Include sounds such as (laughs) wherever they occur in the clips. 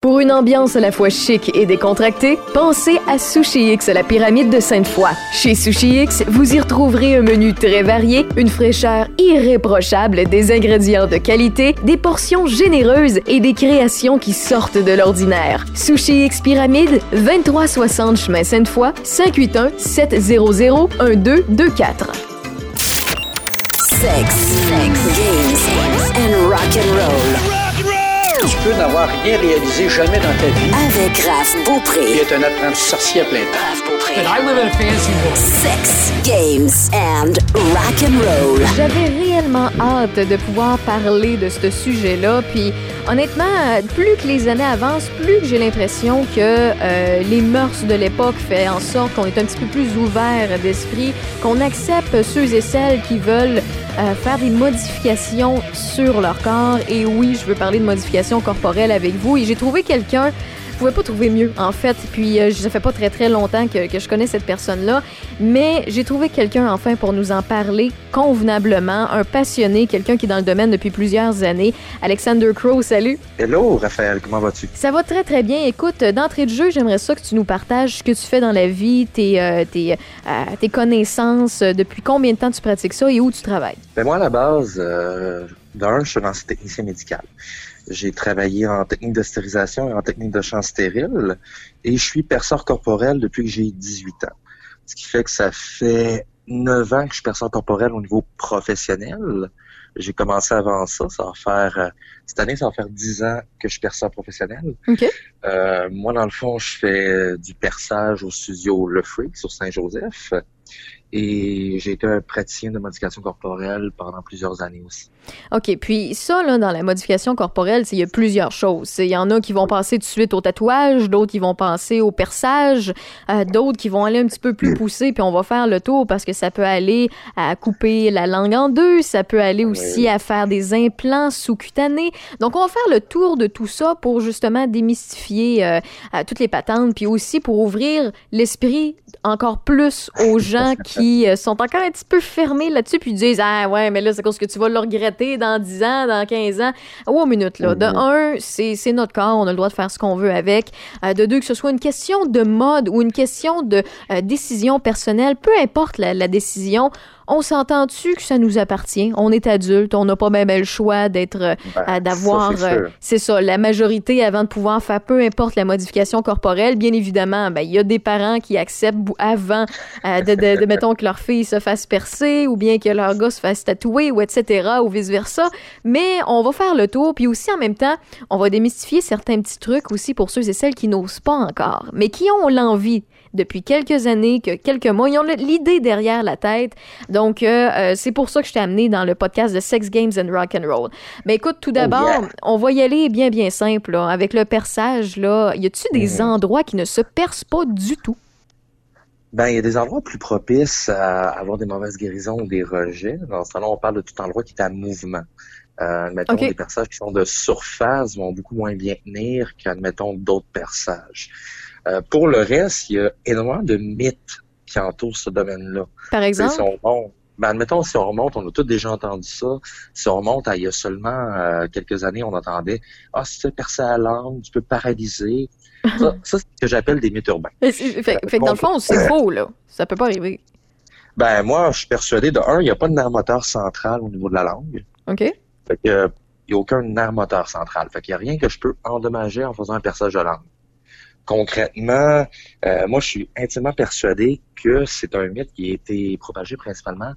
Pour une ambiance à la fois chic et décontractée, pensez à Sushi X à la pyramide de Sainte-Foy. Chez Sushi X, vous y retrouverez un menu très varié, une fraîcheur irréprochable, des ingrédients de qualité, des portions généreuses et des créations qui sortent de l'ordinaire. Sushi X Pyramide, 2360 chemin Sainte-Foy, 581 700 1224. Sex, sex, games and rock. Tu peux n'avoir rien réalisé jamais dans ta vie. Avec Raph Beaupré. être un apprenti sorcier à plein temps. I live in a fancy world. Sex, games and rock and roll. J'avais réellement hâte de pouvoir parler de ce sujet-là. Puis honnêtement, plus que les années avancent, plus que j'ai l'impression que euh, les mœurs de l'époque fait en sorte qu'on est un petit peu plus ouvert d'esprit, qu'on accepte ceux et celles qui veulent euh, faire des modifications sur leur corps. Et oui, je veux parler de modifications corporelles avec vous. Et j'ai trouvé quelqu'un pouvais pas trouver mieux, en fait. Puis, euh, ça fait pas très, très longtemps que, que je connais cette personne-là. Mais j'ai trouvé quelqu'un, enfin, pour nous en parler convenablement. Un passionné, quelqu'un qui est dans le domaine depuis plusieurs années. Alexander Crow, salut. Hello, Raphaël, comment vas-tu? Ça va très, très bien. Écoute, d'entrée de jeu, j'aimerais ça que tu nous partages ce que tu fais dans la vie, tes, euh, tes, euh, tes connaissances, euh, depuis combien de temps tu pratiques ça et où tu travailles? Ben moi, à la base, euh, d'un, je suis lancé technicien médical. J'ai travaillé en technique de stérilisation et en technique de champ stérile et je suis perceur corporel depuis que j'ai 18 ans. Ce qui fait que ça fait 9 ans que je suis perceur corporel au niveau professionnel. J'ai commencé avant ça, ça va faire euh, cette année, ça va faire 10 ans que je suis perceur professionnel. OK. Euh, moi, dans le fond, je fais euh, du perçage au studio Le Freak sur Saint-Joseph. Et j'ai été un praticien de modification corporelle pendant plusieurs années aussi. OK. Puis ça, là, dans la modification corporelle, il y a plusieurs choses. Il y en a qui vont passer tout de suite au tatouage, d'autres qui vont passer au perçage, euh, d'autres qui vont aller un petit peu plus poussé, puis on va faire le tour parce que ça peut aller à couper la langue en deux, ça peut aller aussi à faire des implants sous-cutanés. Donc, on va faire le tour de tout ça pour justement démystifier euh, euh, toutes les patentes, puis aussi pour ouvrir l'esprit encore plus aux gens qui (laughs) euh, sont encore un petit peu fermés là-dessus, puis disent Ah ouais, mais là, c'est parce que tu vas le regretter dans 10 ans, dans 15 ans. Oh, minute, là. De un, c'est notre corps, on a le droit de faire ce qu'on veut avec. Euh, de deux, que ce soit une question de mode ou une question de euh, décision personnelle, peu importe la, la décision, on s'entend-tu que ça nous appartient? On est adulte, on n'a pas même le choix d'être, euh, Ben, d'avoir, c'est euh, c'est ça, la majorité avant de pouvoir faire peu importe la modification corporelle. Bien évidemment, ben, il y a des parents qui acceptent avant euh, de, de, de, mettons, que leur fille se fasse percer ou bien que leur gars se fasse tatouer ou etc. ou vice-versa. Mais on va faire le tour. Puis aussi, en même temps, on va démystifier certains petits trucs aussi pour ceux et celles qui n'osent pas encore, mais qui ont l'envie depuis quelques années, que quelques mois, ils ont l'idée derrière la tête. Donc, euh, euh, c'est pour ça que je t'ai amené dans le podcast de Sex Games and Rock and Roll. Mais écoute, tout d'abord, yeah. on va y aller bien, bien simple. là. Avec le perçage, là, y a-tu des endroits qui ne se percent pas du tout? Ben, il y a des endroits plus propices à avoir des mauvaises guérisons ou des rejets. Dans ce temps-là, on parle de tout endroit qui est à mouvement. Euh, admettons, des perçages qui sont de surface vont beaucoup moins bien tenir qu'admettons d'autres perçages. Euh, pour le reste, il y a énormément de mythes qui entourent ce domaine-là. Par exemple? Si on remonte, ben, admettons, si on remonte, on a tous déjà entendu ça. Si on remonte à il y a seulement euh, quelques années, on entendait Ah, si tu fais percer la langue, tu peux paralyser. (laughs) Ça, ça, c'est ce que j'appelle des mythes urbains. Fait, fait- que dans le fond, c'est faux, là. Ça peut pas arriver. Ben, moi, je suis persuadé de un, il n'y a pas de nerf moteur central au niveau de la langue. OK? Fait que, il n'y a aucun nerf moteur central. Fait qu'il n'y a rien que je peux endommager en faisant un perçage de langue. Concrètement, euh, moi, je suis intimement persuadé que c'est un mythe qui a été propagé principalement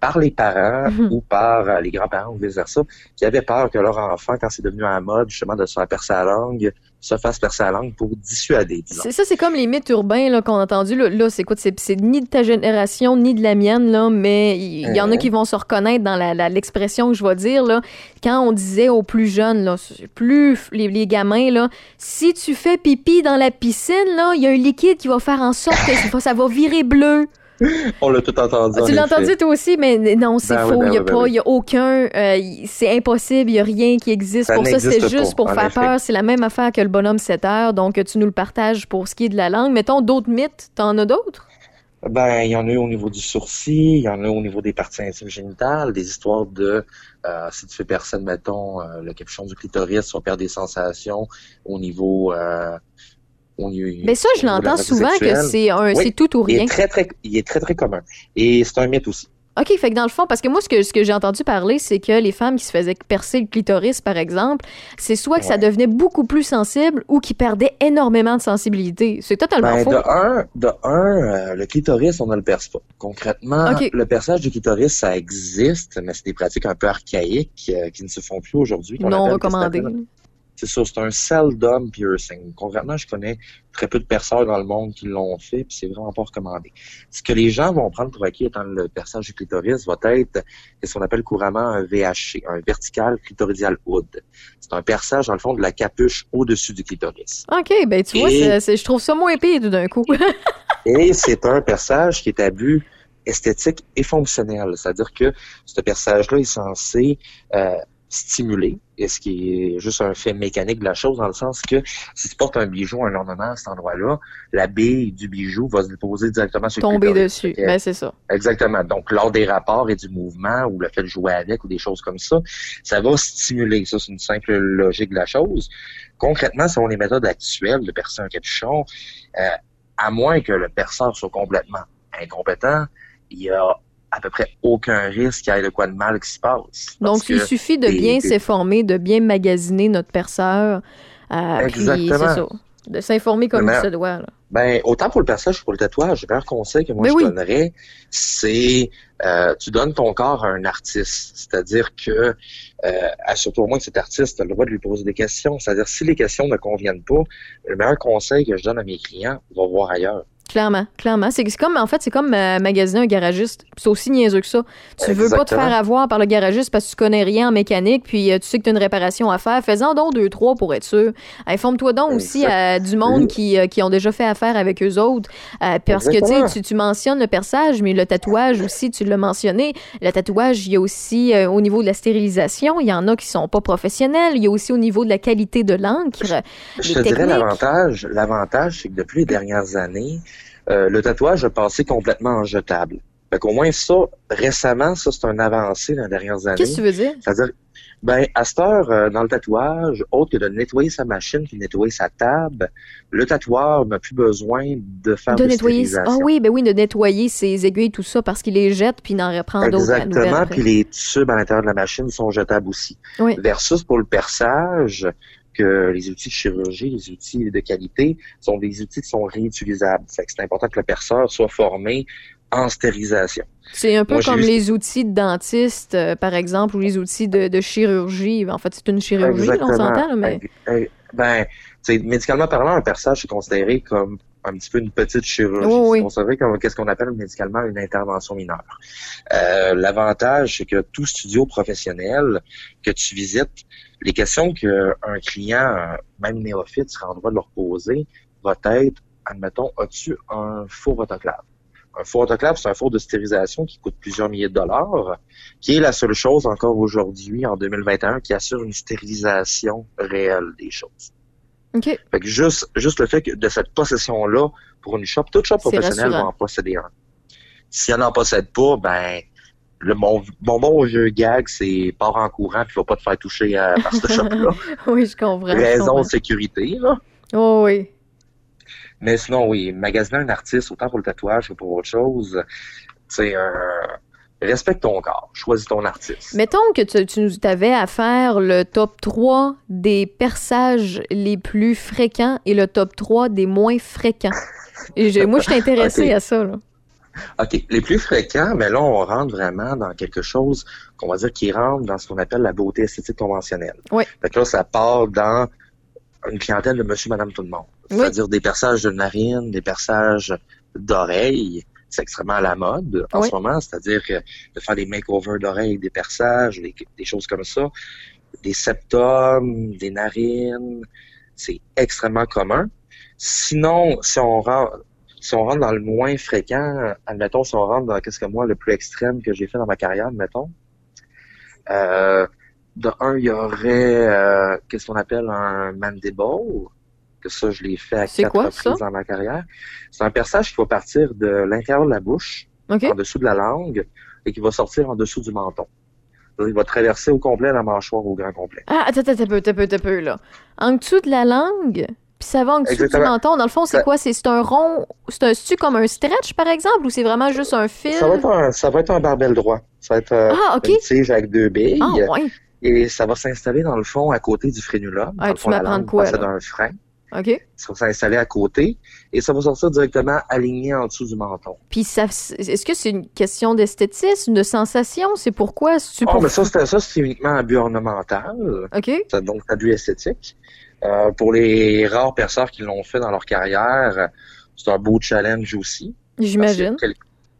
par les parents Mhm. ou par euh, les grands-parents ou vice-versa, qui avaient peur que leur enfant, quand c'est devenu à la mode, justement, de se faire percer la langue, se fasse percer la langue pour dissuader. C'est ça, c'est comme les mythes urbains qu'on a entendus. Là, là c'est quoi? C'est ni de ta génération, ni de la mienne, là, mais il y, en a Mhm. qui vont se reconnaître dans la- la- l'expression que je vais dire. Là, quand on disait aux plus jeunes, là, plus les, les gamins, là, si tu fais pipi dans la piscine, il y a un liquide qui va faire en sorte que ça va virer bleu. (laughs) On l'a tout entendu. en Tu l'as entendu toi aussi, mais non, c'est Ben oui, faux. ben Il n'y a ben pas, oui. il y a aucun, euh, c'est impossible, il n'y a rien qui existe Ça pour ça. C'est juste pour faire effet. peur. C'est la même affaire que le bonhomme 7 heures. Donc, tu nous le partages pour ce qui est de la langue. Mettons d'autres mythes. T'en as d'autres? Ben, il y en a eu au niveau du sourcil, il y en a au niveau des parties intimes génitales, des histoires de euh, si tu fais percer, mettons, euh, le capuchon du clitoris, vas perdre des sensations au niveau. Euh, Mais ça, je l'entends souvent que c'est un, Oui. c'est tout ou Il rien. est très, très, il est très, très commun. Et c'est un mythe aussi. OK, fait que dans le fond, parce que moi, ce que, ce que j'ai entendu parler, c'est que les femmes qui se faisaient percer le clitoris, par exemple, c'est soit que ça devenait beaucoup plus sensible ou qui perdaient énormément de sensibilité. C'est totalement Ben, faux. de un, de un euh, le clitoris, on ne le perce pas. Concrètement, le perçage du clitoris, ça existe, mais c'est des pratiques un peu archaïques euh, qui ne se font plus aujourd'hui. Non appelle- C'est ça, c'est un seldom piercing. Concrètement, je connais très peu de perceurs dans le monde qui l'ont fait, puis c'est vraiment pas recommandé. Ce que les gens vont prendre pour acquis étant le perçage du clitoris va être ce qu'on appelle couramment un VHC, un vertical clitoridial hood. C'est un perçage, dans le fond, de la capuche au-dessus du clitoris. OK, ben tu vois, c'est- je trouve ça moins pire tout d'un coup. (laughs) Et c'est un perçage qui est à but esthétique et fonctionnel. C'est-à-dire que ce perçage-là est censé euh, stimuler, et ce qui est juste un fait mécanique de la chose, dans le sens que si tu portes un bijou, un ornement à cet endroit-là, la bille du bijou va se déposer directement sur le Tomber dessus. Ben c'est ça. Exactement. Donc, lors des rapports et du mouvement ou le fait de jouer avec ou des choses comme ça, ça va stimuler. Ça, c'est une simple logique de la chose. Concrètement, selon les méthodes actuelles de percer un capuchon, euh, à moins que le perceur soit complètement incompétent, il y a à peu près aucun risque qu'il y ait de quoi de mal qui se passe. Donc, il suffit de des- bien des- s'informer, de bien magasiner notre perceur. Euh, puis ça. De s'informer comme il se doit. là. Ben, autant pour le perçage que pour le tatouage, le meilleur conseil que moi Ben je oui. donnerais, c'est euh, tu donnes ton corps à un artiste. C'est-à-dire que, euh, assure-toi au moins que cet artiste a le droit de lui poser des questions. C'est-à-dire si les questions ne conviennent pas, le meilleur conseil que je donne à mes clients, va voir ailleurs. Clairement, clairement. C'est comme, en fait, c'est comme euh, magasiner un garagiste. C'est aussi niaiseux que ça. Tu veux pas te faire avoir par le garagiste parce que tu connais rien en mécanique, puis euh, tu sais que tu as une réparation à faire. Fais-en donc deux, trois pour être sûr. Informe-toi donc aussi à du monde qui, euh, qui ont déjà fait affaire avec eux autres. Euh, parce que tu tu, mentionnes le perçage, mais le tatouage aussi, tu l'as mentionné. Le tatouage, il y a aussi euh, au niveau de la stérilisation, il y en a qui sont pas professionnels. Il y a aussi au niveau de la qualité de l'encre. Je te dirais l'avantage, c'est que depuis les dernières années, euh, le tatouage a passé complètement en jetable. Fait qu'au moins ça, récemment, ça c'est un avancé dans les dernières années. Qu'est-ce que tu veux dire? C'est-à-dire, ben, à cette heure, euh, dans le tatouage, autre que de nettoyer sa machine puis nettoyer sa table, le tatoueur n'a plus besoin de faire De de, nettoyer. Ah oui, ben oui, de nettoyer ses aiguilles, tout ça, parce qu'il les jette, puis il en reprend d'autres. Exactement, puis les tubes à l'intérieur de la machine sont jetables aussi. Oui. Versus pour le perçage, que les outils de chirurgie, les outils de qualité, sont des outils qui sont réutilisables. Fait que c'est important que le perceur soit formé en stérilisation. C'est un peu Moi, comme les outils de dentiste, euh, par exemple, ou les outils de, de chirurgie. En fait, c'est une chirurgie, là, on s'entend, mais Ben, médicalement parlant, un perçage est considéré comme un petit peu une petite chirurgie. Oui, oui. Considéré comme qu'est-ce qu'on appelle médicalement une intervention mineure. Euh, L'avantage, c'est que tout studio professionnel que tu visites, les questions qu'un client, même néophyte, sera en droit de leur poser, va être, admettons, as-tu un four autoclave? Un four autoclave, c'est un four de stérilisation qui coûte plusieurs milliers de dollars, qui est la seule chose encore aujourd'hui, en 2021, qui assure une stérilisation réelle des choses. Fait que juste, juste le fait que de cette possession-là, pour une shop, toute shop professionnelle va en posséder un. Si elle n'en possède pas, ben, le, mon, mon bon jeu gag, c'est part en courant puis va pas te faire toucher euh, par ce shop-là. (laughs) Oui, je comprends. je Raison comprends. de sécurité, là. Oh, oui. Mais sinon, oui, magasiner un artiste, autant pour le tatouage que pour autre chose, c'est un... Respecte ton corps, choisis ton artiste. Mettons que tu, tu nous avais à faire le top 3 des perçages les plus fréquents et le top 3 des moins fréquents. Et moi, je suis intéressée (laughs) Ok. à ça. Là. OK. Les plus fréquents, mais là, on rentre vraiment dans quelque chose qu'on va dire qui rentre dans ce qu'on appelle la beauté esthétique conventionnelle. Oui. Fait que là, ça part dans une clientèle de monsieur, madame, tout le monde. Oui. C'est-à-dire des perçages de narines, des perçages d'oreilles. C'est extrêmement à la mode en Oui. ce moment. C'est-à-dire de faire des makeovers d'oreilles, des perçages, des, des choses comme ça. Des septums, des narines. C'est extrêmement commun. Sinon, si on rentre, si on rentre dans le moins fréquent, admettons, si on rentre dans qu'est-ce que moi, le plus extrême que j'ai fait dans ma carrière, admettons, euh, de un, il y aurait euh, qu'est-ce qu'on appelle un mandible? Que ça, je l'ai fait à quatre quoi, reprises ça? dans ma carrière. C'est un perçage qui va partir de l'intérieur de la bouche, en dessous de la langue, et qui va sortir en dessous du menton. Il va traverser au complet la mâchoire au grand complet. Ah, attends, attends, un peu, un peu, peu, là. En dessous de la langue, puis ça va en dessous du menton. Dans le fond, c'est Ça- quoi? C'est un rond, c'est un stu comme un stretch, par exemple, ou c'est vraiment juste un fil? Ça va être un, ça va être un barbel droit. Ça va être euh, Ah, OK. une tige avec deux billes. Ah, ouais. Et ça va s'installer dans le fond à côté du frénulum. Ah, tu m'apprends quoi, là? un frein. OK. Ça va s'installer à côté et ça va sortir directement aligné en dessous du menton. Puis ça, est-ce que c'est une question d'esthétisme, de sensation? C'est pourquoi? C'est Oh, pour... mais ça, c'est ça, c'est uniquement un but ornemental. OK? Ça, donc, un but esthétique. Euh, pour les rares perceurs qui l'ont fait dans leur carrière, c'est un beau challenge aussi. J'imagine.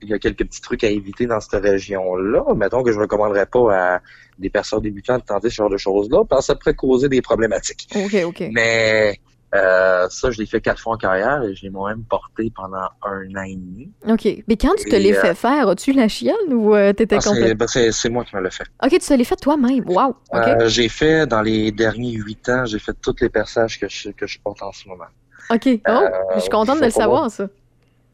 Il y a quelques petits trucs à éviter dans cette région-là. Mettons que je ne recommanderais pas à des perceurs débutants de tenter ce genre de choses-là, parce que ça pourrait causer des problématiques. OK, OK. Mais euh, ça, je l'ai fait quatre fois en carrière et je l'ai moi-même porté pendant un an et demi. OK. Mais quand tu te l'es euh, fait faire, as-tu la chienne ou euh, t'étais Ah, c'est complète? ben, c'est- moi qui me l'ai fait. OK, tu te l'es fait toi-même. Wow. OK. Euh, j'ai fait, dans les derniers huit ans, j'ai fait tous les perçages que je, que je porte en ce moment. OK. Oh, je suis contente de le savoir, ça.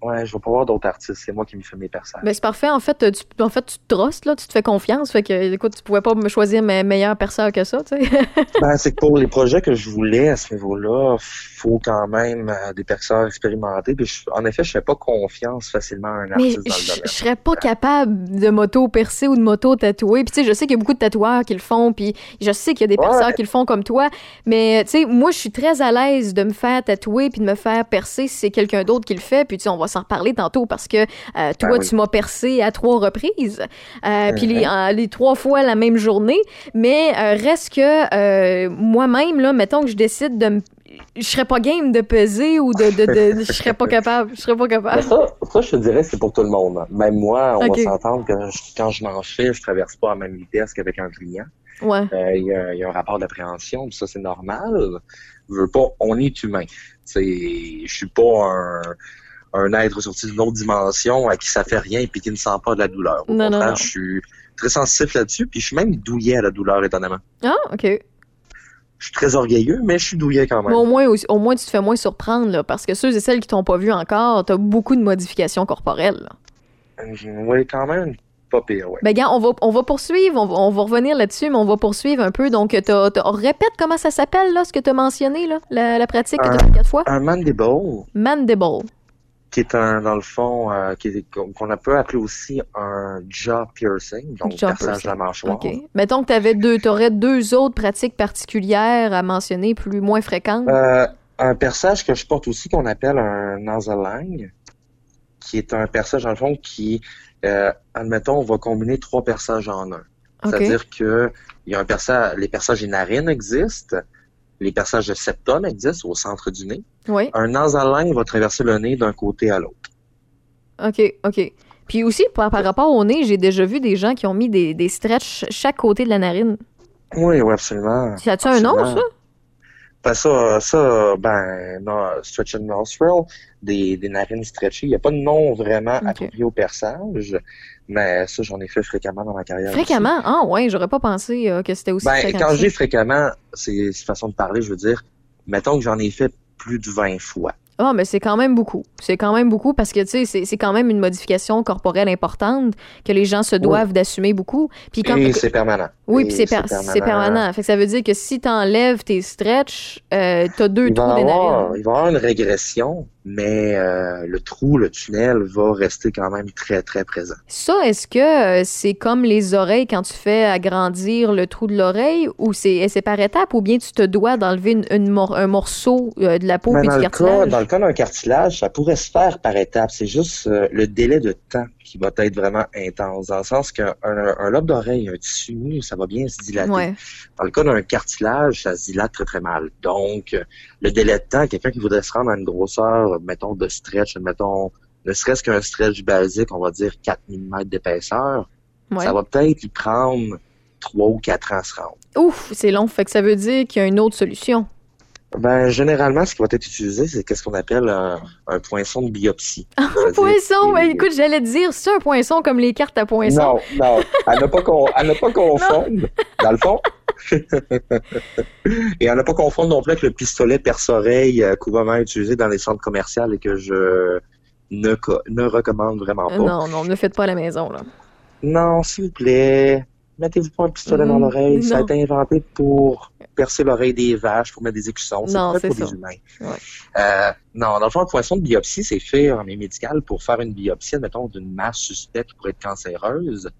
Ouais, je vais pas voir d'autres artistes. C'est moi qui me fais mes perçages. Ben, c'est parfait. En fait, tu, en fait, tu te trosses, là. Tu te fais confiance. Fait que, écoute, tu pouvais pas me choisir mes meilleurs perceurs que ça, tu sais. (laughs) Ben, c'est que pour les projets que je voulais à ce niveau-là, faut quand même euh, des perceurs expérimentés. Puis je- en effet, je fais pas confiance facilement à un Mais artiste je dans le je domaine. serais pas capable de moto percer ou de moto tatouer. Puis tu sais, je sais qu'il y a beaucoup de tatoueurs qui le font, puis je sais qu'il y a des Ouais. perceurs qui le font comme toi. Mais tu sais, moi, je suis très à l'aise de me faire tatouer puis de me faire percer si c'est quelqu'un d'autre qui le fait. Puis tu sais, on va s'en reparler tantôt parce que euh, toi, Ben oui. tu m'as percé à trois reprises. Euh, Puis les, Mhm. en- les trois fois la même journée. Mais euh, reste que moi-même, là, mettons que je décide de me je serais pas game de peser ou de, de, de- je serais pas capable je serais pas capable ça, ça, je te dirais, c'est pour tout le monde. Même moi, on va s'entendre que je- quand je m'en fais, je traverse pas à la même vitesse qu'avec un client. ouais Euh, Il y, a, il y a un rapport d'appréhension, puis ça, c'est normal. Je veux pas, on est humain. Je suis pas un, un être sorti d'une autre dimension à qui ça fait rien puis qui ne sent pas de la douleur. Au Non, non, contraire, non. je suis très sensitif là-dessus, puis je suis même douillet à la douleur, étonnamment. ah ok Je suis très orgueilleux, mais je suis douillet quand même. Mais au moins, au moins, tu te fais moins surprendre, là, parce que ceux et celles qui t'ont pas vu encore, t'as beaucoup de modifications corporelles. là. Oui, quand même, pas pire, ouais. Ben, gars, on va, on va poursuivre, on va, on va revenir là-dessus, mais on va poursuivre un peu. Donc, t'as- répète comment ça s'appelle, là, ce que t'as mentionné, là, la, la pratique que t'as Un- fait quatre fois. Un mandible, Mandible. Qui est un, dans le fond, euh, qu'on qu'on peut appeler aussi un jaw piercing, donc Jaw perçage de la mâchoire. OK. Mettons que t'avais deux, t'aurais deux autres pratiques particulières à mentionner, plus, moins fréquentes. Euh, un perçage que je porte aussi qu'on appelle un nasoline, qui est un perçage, dans le fond, qui, euh, admettons, on va combiner trois perçages en un. C'est-à-dire que il y a un perçage, les perçages des narines existent, les perçages de septum existent au centre du nez. Oui. Un nasoline va traverser le nez d'un côté à l'autre. OK, OK. Puis aussi, par, par rapport au nez, j'ai déjà vu des gens qui ont mis des, des stretches chaque côté de la narine. Oui, oui, absolument. Ça a-tu un nom, ça? Ben ça, ça, ben, non, stretch and nostril, des, des narines stretchées. Il n'y a pas de nom vraiment approprié au perçage, mais ça, j'en ai fait fréquemment dans ma carrière. aussi. Fréquemment? Ah ouais, j'aurais pas pensé euh, que c'était aussi Ben, fréquent. quand dis fréquemment, c'est c'est une façon de parler, je veux dire, mettons que j'en ai fait plus de 20 fois. Ah, mais c'est quand même beaucoup. C'est quand même beaucoup parce que, tu sais, c'est- quand même une modification corporelle importante que les gens se doivent d'assumer beaucoup. Puis quand... C'est permanent. Oui, puis c'est per- permanent. Fait que ça veut dire que si t'enlèves tes stretches, euh, t'as deux Il va, trous narines. il va y avoir une régression, mais euh, le trou, le tunnel va rester quand même très, très présent. Ça, est-ce que euh, c'est comme les oreilles quand tu fais agrandir le trou de l'oreille ou c'est c'est par étapes ou bien tu te dois d'enlever une, une mor- un morceau euh, de la peau Mais puis dans, du le cas, cartilage? dans le cas d'un cartilage, ça pourrait se faire par étapes. C'est juste le délai de temps qui va être vraiment intense, dans le sens qu'un un, lobe d'oreille, un tissu nu, ça va bien se dilater. Ouais. Dans le cas d'un cartilage, ça se dilate très très mal. Donc, le délai de temps, quelqu'un qui voudrait se rendre à une grosseur, mettons, de stretch, mettons, ne serait-ce qu'un stretch basique, on va dire 4 mm d'épaisseur, ouais. ça va peut-être y prendre 3 ou 4 ans à se rendre. Ouf, c'est long. Fait que ça veut dire qu'il y a une autre solution. Ben, généralement, ce qui va être utilisé, c'est qu'est-ce qu'on appelle un, un poinçon de biopsie. (laughs) Un poinçon! Ben, écoute, j'allais te dire, c'est un poinçon comme les cartes à poinçon. Non, non, à ne pas, con- à ne pas confondre. Dans le fond, (laughs) Et à ne pas confondre non plus avec le pistolet perce-oreille euh, couramment utilisé dans les centres commerciaux et que je ne, co- ne recommande vraiment pas. Non, non, ne le faites pas à la maison, là. Non, s'il vous plaît, mettez-vous pas un pistolet dans Mm, l'oreille. Ça a été inventé pour percer l'oreille des vaches, pour mettre des écussons. Non, C'est pas pour ça. des humains. Ouais. Euh, non, dans le fond, un poisson de biopsie, c'est fait en médical pour faire une biopsie, mettons, d'une masse suspecte qui pourrait être cancéreuse.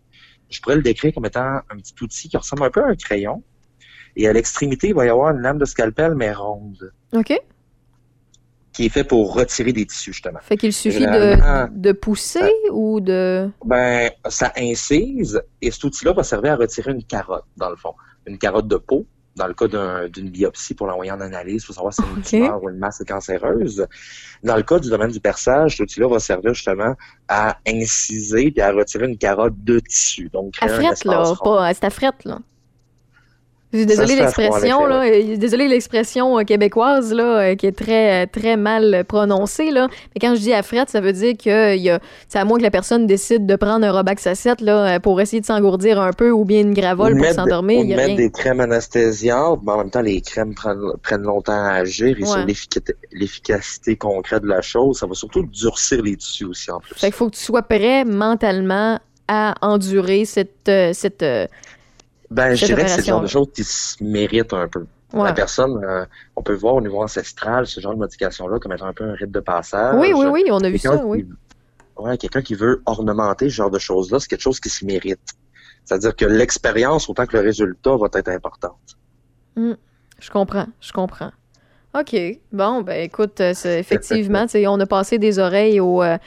Je pourrais le décrire comme étant un petit outil qui ressemble un peu à un crayon. Et à l'extrémité, il va y avoir une lame de scalpel, mais ronde, OK? Qui est fait pour retirer des tissus, justement. Fait qu'il suffit de, de pousser ou de... Ben, ça incise et cet outil-là va servir à retirer une carotte, dans le fond. Une carotte de peau. Dans le cas d'un- d'une biopsie pour l'envoyer en analyse, faut savoir si c'est une Ok. tumeur ou une masse cancéreuse. Dans le cas du domaine du perçage, cet outil-là va servir justement à inciser et à retirer une carotte de tissu. Donc, À frette, là, espace rond. pas... C'est à frette, là. Froid, l'expression, là. Désolée l'expression euh, québécoise, là, euh, qui est très, euh, très mal prononcée, là. Mais quand je dis à frette, ça veut dire que il y a, c'est à moins que la personne décide de prendre un Robax à 7, là, pour essayer de s'engourdir un peu ou bien une gravole pour s'endormir, il y a mettre rien. des crèmes anesthésiantes, mais en même temps, les crèmes prennent, prennent longtemps à agir et Ouais. sur l'effica- l'efficacité concrète de la chose, ça va surtout durcir les tissus aussi en plus. Fait qu'il faut que tu sois prêt mentalement à endurer cette, cette, Ben, je dirais que c'est le genre de choses qui se méritent un peu. ouais. La personne, euh, on peut voir au niveau ancestral ce genre de modification-là comme étant un peu un rite de passage. Oui, oui, oui, on a vu ça, oui. Ouais, quelqu'un qui veut ornementer ce genre de choses-là, c'est quelque chose qui se mérite. C'est-à-dire que l'expérience, autant que le résultat, va être importante. Je comprends, je comprends. OK. Bon, ben écoute, euh, effectivement, (laughs) on a passé des oreilles aux, euh,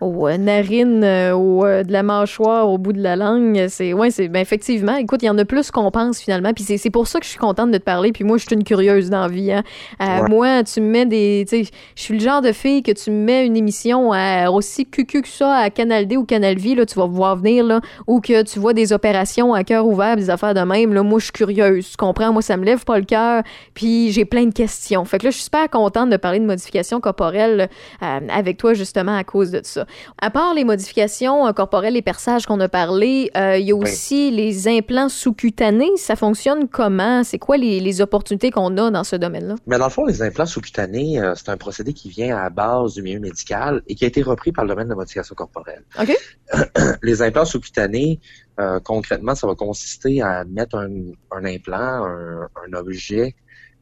aux euh, narines, euh, aux, euh, de la mâchoire, au bout de la langue. C'est, ouais, c'est, ben effectivement, écoute, il y en a plus qu'on pense finalement. Puis c'est, c'est pour ça que je suis contente de te parler. Puis moi, je suis une curieuse dans la vie. Hein. Euh, Ouais. Moi, tu me mets des, tu sais, je suis le genre de fille que tu me mets une émission à, aussi cucu que ça à Canal D ou Canal Vie, là, tu vas voir venir, là, ou que tu vois des opérations à cœur ouvert, des affaires de même, là, moi, je suis curieuse. Tu comprends? Moi, ça me lève pas le cœur, puis j'ai plein de questions. Fait que là, je suis super contente de parler de modifications corporelles euh, avec toi, justement, à cause de ça. À part les modifications corporelles, les perçages qu'on a parlé, euh, il y a aussi les implants sous-cutanés. Ça fonctionne comment? C'est quoi les, les opportunités qu'on a dans ce domaine-là? Mais dans le fond, les implants sous-cutanés, euh, c'est un procédé qui vient à la base du milieu médical et qui a été repris par le domaine de la modification corporelle. OK. (clears throat) les implants sous-cutanés, euh, concrètement, ça va consister à mettre un, un implant, un, un objet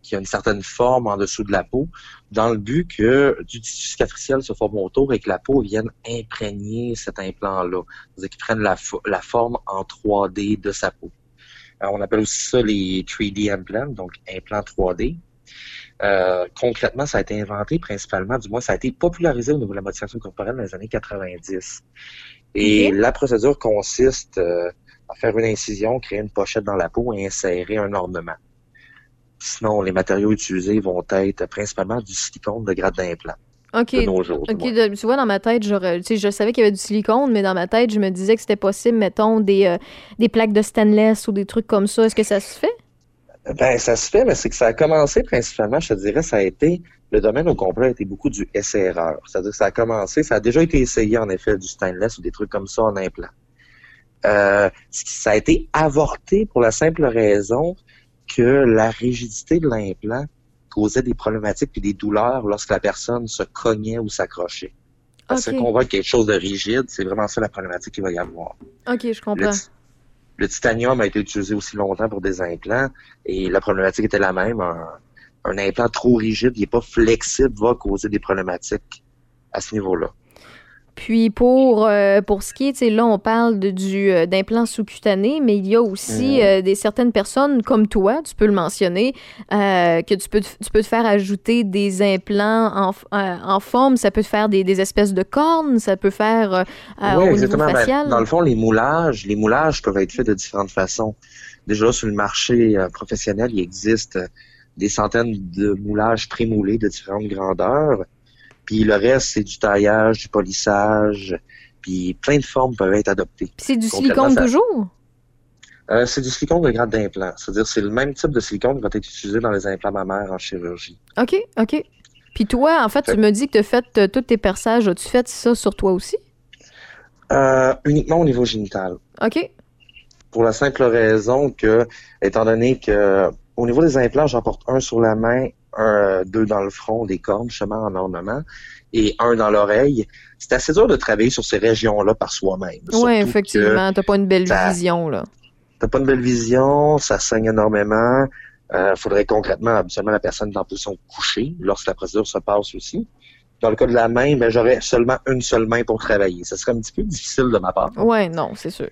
qui a une certaine forme en dessous de la peau, dans le but que du tissu cicatriciel se forme autour et que la peau vienne imprégner cet implant-là. C'est-à-dire qu'il prenne la, fo- la forme en 3D de sa peau. On appelle aussi ça les 3D implants, donc implants 3D. Euh, concrètement, ça a été inventé principalement, du moins, ça a été popularisé au niveau de la modification corporelle dans les années 90. Et la procédure consiste euh, à faire une incision, créer une pochette dans la peau et insérer un ornement. Sinon, les matériaux utilisés vont être principalement du silicone de grade d'implant OK. de nos jours. du OK, moins. de- tu vois, dans ma tête, je savais qu'il y avait du silicone, mais dans ma tête, je me disais que c'était possible, mettons, des, euh, des plaques de stainless ou des trucs comme ça. Est-ce que ça se fait? Ben, ça se fait, mais c'est que ça a commencé principalement, je te dirais, ça a été, le domaine au complet a été beaucoup du essai-erreur. C'est-à-dire que ça a commencé, ça a déjà été essayé, en effet, du stainless ou des trucs comme ça en implant. Euh, ça a été avorté pour la simple raison que la rigidité de l'implant causait des problématiques et des douleurs lorsque la personne se cognait ou s'accrochait. Parce Ok. qu'on voit quelque chose de rigide, c'est vraiment ça la problématique qu'il va y avoir. OK, je Le, comprends. ti- le titanium a été utilisé aussi longtemps pour des implants et la problématique était la même. Un, un implant trop rigide, il n'est pas flexible, va causer des problématiques à ce niveau-là. Puis pour, euh, pour ce qui est, tu sais, là, on parle de, du, euh, d'implant sous-cutané, mais il y a aussi Mhm. euh, des certaines personnes comme toi, tu peux le mentionner, euh, que tu peux, te- tu peux te faire ajouter des implants en, euh, en forme, ça peut te faire des, des espèces de cornes, ça peut faire euh, Oui, au niveau exactement. Ben, dans le fond, les moulages, les moulages peuvent être faits de différentes façons. Déjà, sur le marché euh, professionnel, il existe des centaines de moulages prémoulés de différentes grandeurs. Puis le reste, c'est du taillage, du polissage, puis plein de formes peuvent être adoptées. C'est du silicone toujours? Euh, c'est du silicone de grade d'implant. C'est-à-dire c'est le même type de silicone qui va être utilisé dans les implants mammaires en chirurgie. OK, OK. Puis toi, en fait, tu me dis que tu as fait euh, tous tes perçages. As-tu fait ça sur toi aussi? Euh, uniquement au niveau génital. OK. pour la simple raison que, étant donné que au niveau des implants, j'en porte un sur la main, un, deux dans le front, des cornes, justement en ornement, et un dans l'oreille. C'est assez dur de travailler sur ces régions-là par soi-même. Oui, effectivement. T'as pas une belle ça- vision, là. T'as pas une belle vision, ça saigne énormément. Euh, faudrait concrètement, habituellement, la personne est en position couchée lorsque la procédure se passe aussi. Dans le cas de la main, ben, j'aurais seulement une seule main pour travailler. Ça serait un petit peu difficile de ma part. Ouais, non, c'est sûr.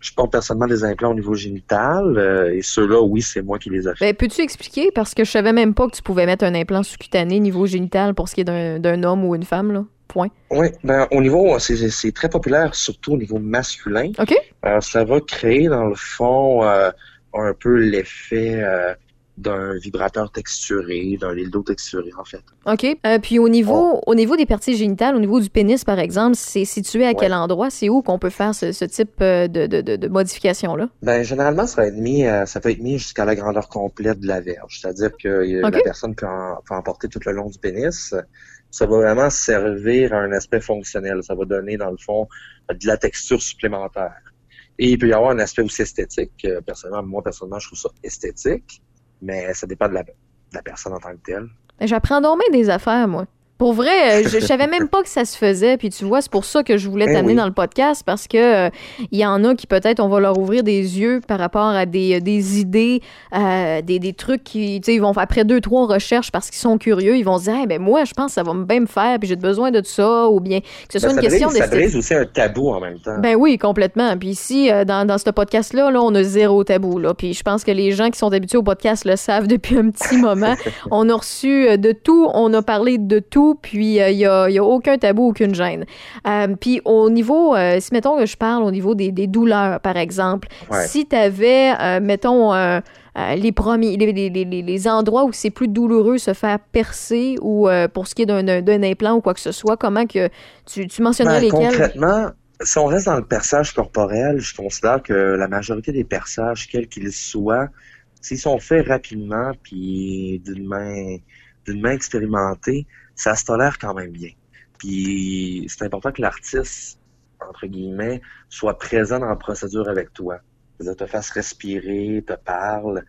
Je porte personnellement des implants au niveau génital, euh, et ceux-là, oui, c'est moi qui les ai fait. Ben, peux-tu expliquer? Parce que je savais même pas que tu pouvais mettre un implant sous-cutané niveau génital pour ce qui est d'un d'un homme ou une femme, là. Point. Oui, ben, au niveau, c'est c'est très populaire, surtout au niveau masculin. OK? Euh, ça va créer, dans le fond, euh, un peu l'effet euh, d'un vibrateur texturé, d'un dildo texturé, en fait. OK. Euh, puis au niveau, au niveau des parties génitales, au niveau du pénis, par exemple, c'est situé à quel endroit? C'est où qu'on peut faire ce, ce type euh, de, de, de, modification-là? Ben, généralement, ça va être mis, euh, ça peut être mis jusqu'à la grandeur complète de la verge. C'est-à-dire que euh, Ok. la personne peut en, peut en porter tout le long du pénis. Ça va vraiment servir à un aspect fonctionnel. Ça va donner, dans le fond, de la texture supplémentaire. Et il peut y avoir un aspect aussi esthétique. Personnellement, moi, personnellement, je trouve ça esthétique, mais ça dépend de la, personne en tant que telle. Ben, J'apprends donc des affaires, moi. Pour vrai, euh, je, je (laughs) savais même pas que ça se faisait. Puis tu vois, c'est pour ça que je voulais Eh t'amener oui. dans le podcast parce que euh, il y en a qui peut-être on va leur ouvrir des yeux par rapport à des, des idées, euh, des, des trucs qui, tu sais, ils vont faire après deux trois recherches parce qu'ils sont curieux, ils vont se dire, Hey, ben moi, je pense que ça va me bien me faire, puis j'ai besoin de ça, ou bien que ce soit Ben, une ça, question brise, ça d'esthétique. brise aussi un tabou en même temps. Ben oui, complètement. Puis ici, euh, dans, dans ce podcast-là, là, on a zéro tabou. Là. Puis je pense que les gens qui sont habitués au podcast le savent depuis un petit moment. (laughs) on a reçu euh, de tout, on a parlé de tout, puis euh, il y, a, il y a aucun tabou, aucune gêne. Euh, puis au niveau, euh, si mettons que je parle au niveau des, des douleurs, par exemple, Ouais. si tu avais, mettons, euh, euh, les premiers, les, endroits où c'est plus douloureux se faire percer ou euh, pour ce qui est d'un- implant ou quoi que ce soit, comment que tu, tu mentionnerais Ben, lesquels? Concrètement, si on reste dans le perçage corporel, je considère que la majorité des perçages, quels qu'ils soient, s'ils sont faits rapidement puis d'une main d'une main expérimentée, ça se tolère quand même bien. Puis c'est important que l'artiste, entre guillemets, soit présent dans la procédure avec toi. C'est-à-dire te fasse respirer, te parle.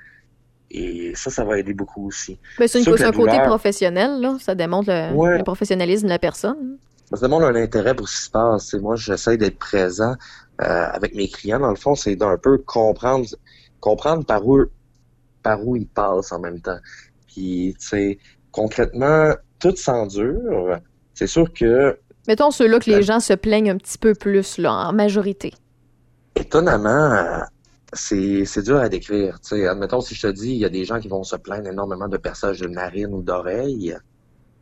Et ça, ça va aider beaucoup aussi. Ben, c'est un côté douleur- professionnel, là. Ça démontre le, Ouais. le professionnalisme de la personne. Ça demande un intérêt pour ce qui se passe. Moi, j'essaie d'être présent euh, avec mes clients. Dans le fond, c'est d'un peu comprendre, comprendre par où, par où ils passent en même temps. Puis, tu sais, concrètement, tout s'endure. C'est sûr que, Mettons ceux-là que les Ouais. gens se plaignent un petit peu plus, là, en majorité. étonnamment, c'est c'est dur à décrire. Tu sais, admettons, si je te dis, il y a des gens qui vont se plaindre énormément de perçage de narine ou d'oreille,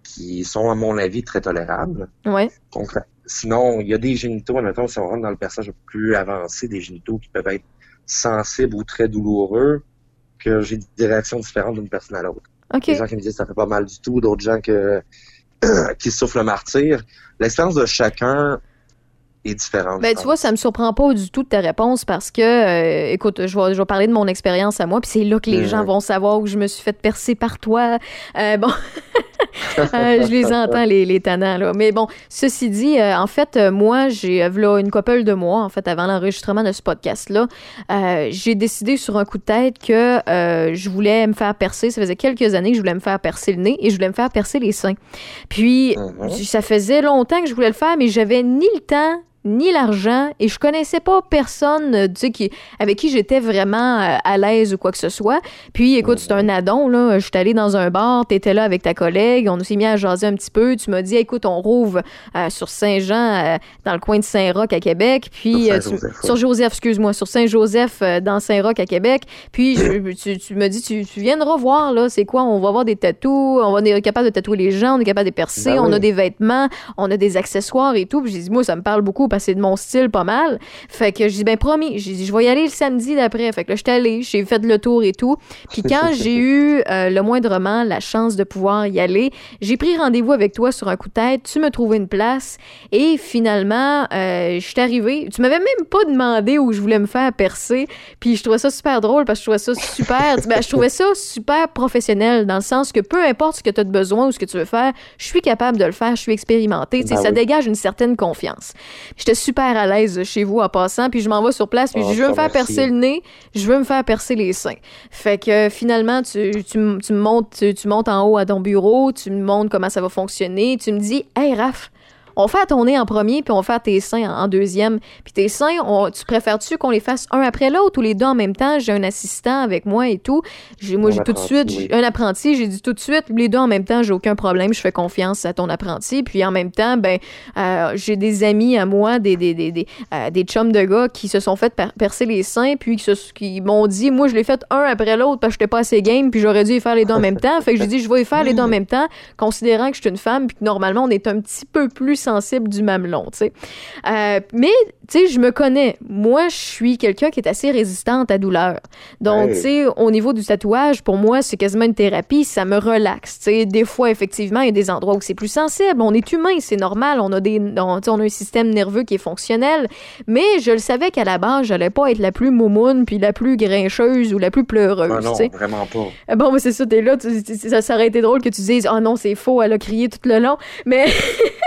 qui sont, à mon avis, très tolérables. Ouais. Concret. Sinon, il y a des génitaux, admettons, si on rentre dans le perçage plus avancé, des génitaux qui peuvent être sensibles ou très douloureux, que j'ai des réactions différentes d'une personne à l'autre. OK. Des gens qui me disent ça fait pas mal du tout, d'autres gens que, (clears throat) qui souffrent le martyr. L'expérience de chacun est différente. Ben, tu vois, ça me surprend pas du tout de ta réponse parce que, euh, écoute, je vais, je vais parler de mon expérience à moi, puis c'est là que les Mhm. gens vont savoir où je me suis fait percer par toi. Euh, bon, (laughs) Euh, je les entends, les, les tannants, là. Mais bon, ceci dit, euh, en fait, euh, moi, j'ai, euh, v'là une couple de mois, en fait, avant l'enregistrement de ce podcast-là, euh, j'ai décidé sur un coup de tête que euh, je voulais me faire percer. Ça faisait quelques années que je voulais me faire percer le nez et je voulais me faire percer les seins. Puis, Mhm. ça faisait longtemps que je voulais le faire, mais j'avais ni le temps ni l'argent et je connaissais pas personne euh, tu sais, qui, avec qui j'étais vraiment euh, à l'aise ou quoi que ce soit. Puis écoute, c'est un addon là, je suis allée dans un bar, t'étais là avec ta collègue, on s'est mis à jaser un petit peu, tu m'as dit écoute, on rouvre euh, sur Saint-Jean dans le coin de Saint-Roch à Québec, puis Sur tu- sur Joseph, excuse-moi, sur Saint-Joseph dans Saint-Roch à Québec. Puis je- (clears throat) tu, tu me dis tu, tu viendras voir là, c'est quoi On va avoir des tatous, on va être capable de tatouer les gens, on est capable de percer, Ben on a des vêtements, on a des accessoires et tout. Puis j'ai dit moi ça me parle beaucoup parce que c'est de mon style pas mal. Fait que j'ai dit ben promis, j'ai dit je vais y aller le samedi d'après. Fait que là j'étais allée, j'ai fait le tour et tout. Puis (laughs) quand j'ai eu euh, le moindrement la chance de pouvoir y aller, j'ai pris rendez-vous avec toi sur un coup de tête, tu me trouvais une place et finalement euh, je suis arrivée. Tu m'avais même pas demandé où je voulais me faire percer. Puis je trouvais ça super drôle parce que je trouvais ça super. (laughs) ben, je trouvais ça super professionnel dans le sens que peu importe ce que tu as de besoin ou ce que tu veux faire, je suis capable de le faire, je suis expérimentée. Tu sais, Ben ça oui. dégage une certaine confiance. J'étais super à l'aise chez vous en passant, puis je m'en vais sur place, puis je Oh, je veux me faire merci. percer le nez, je veux me faire percer les seins. Fait que euh, finalement, tu, tu, m- tu me montes, tu, tu montes en haut à ton bureau, tu me montres comment ça va fonctionner, tu me dis, hey Raph, on fait ton nez en premier, puis on fait tes seins en, en deuxième. Puis tes seins, on- tu préfères-tu qu'on les fasse un après l'autre ou les deux en même temps? J'ai un assistant avec moi et tout. J'ai, moi, Un j'ai tout de suite, oui. un apprenti, j'ai dit tout de suite, les deux en même temps, j'ai aucun problème, je fais confiance à ton apprenti. Puis en même temps, ben, euh, j'ai des amis à moi, des, des, des, des, euh, des chums de gars qui se sont fait per- percer les seins, puis qui, se- qui m'ont dit, moi, je l'ai fait un après l'autre parce que j'étais pas assez game, puis j'aurais dû les faire les deux en même temps. (laughs) Fait que j'ai dit, je vais les faire les deux en même temps, considérant que je suis une femme, puis que normalement, on est un petit peu plus sensible du mamelon, tu sais. Euh, mais, tu sais, je me connais. Moi, je suis quelqu'un qui est assez résistante à douleur. Donc, tu sais, au niveau du tatouage, pour moi, c'est quasiment une thérapie, ça me relaxe. Tu sais, des fois, effectivement, il y a des endroits où c'est plus sensible. On est humain, c'est normal. On a des, on, on a un système nerveux qui est fonctionnel. Mais je le savais qu'à la base, j'allais pas être la plus moumoune, puis la plus grincheuse ou la plus pleureuse. Ah non, vraiment pas. Ah Bon, mais c'est ça, t'es là, tu- ça, ça aurait été drôle que tu dises, ah non, c'est faux, elle a crié tout le long. Mais. (laughs)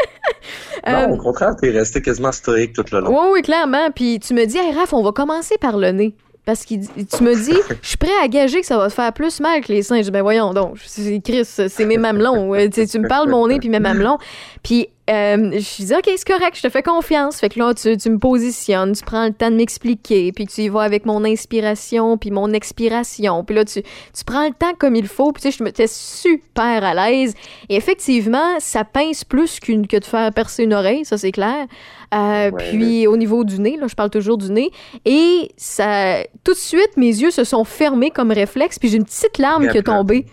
Euh, Non, au contraire, t'es resté quasiment stoïque tout le long. oui, oui, clairement. Puis tu me dis, hey, Raph, on va commencer par le nez. Parce que tu me dis, (laughs) je suis prêt à gager que ça va te faire plus mal que les seins. Je dis, ben voyons donc, c'est Chris, c'est mes mamelons. Ouais, tu sais, tu me parles de mon nez puis mes mamelons. Puis euh, je dis, OK, c'est correct, je te fais confiance. Fait que là, tu, tu me positionnes, tu prends le temps de m'expliquer, puis tu y vas avec mon inspiration puis mon expiration. Puis là, tu, tu prends le temps comme il faut. Puis tu sais, je me t'es super à l'aise. Et effectivement, ça pince plus qu'une que de faire percer une oreille, ça c'est clair. Euh, Ouais. puis au niveau du nez, là, je parle toujours du nez. Et ça, tout de suite, mes yeux se sont fermés comme réflexe, puis j'ai une petite larme qui est tombée.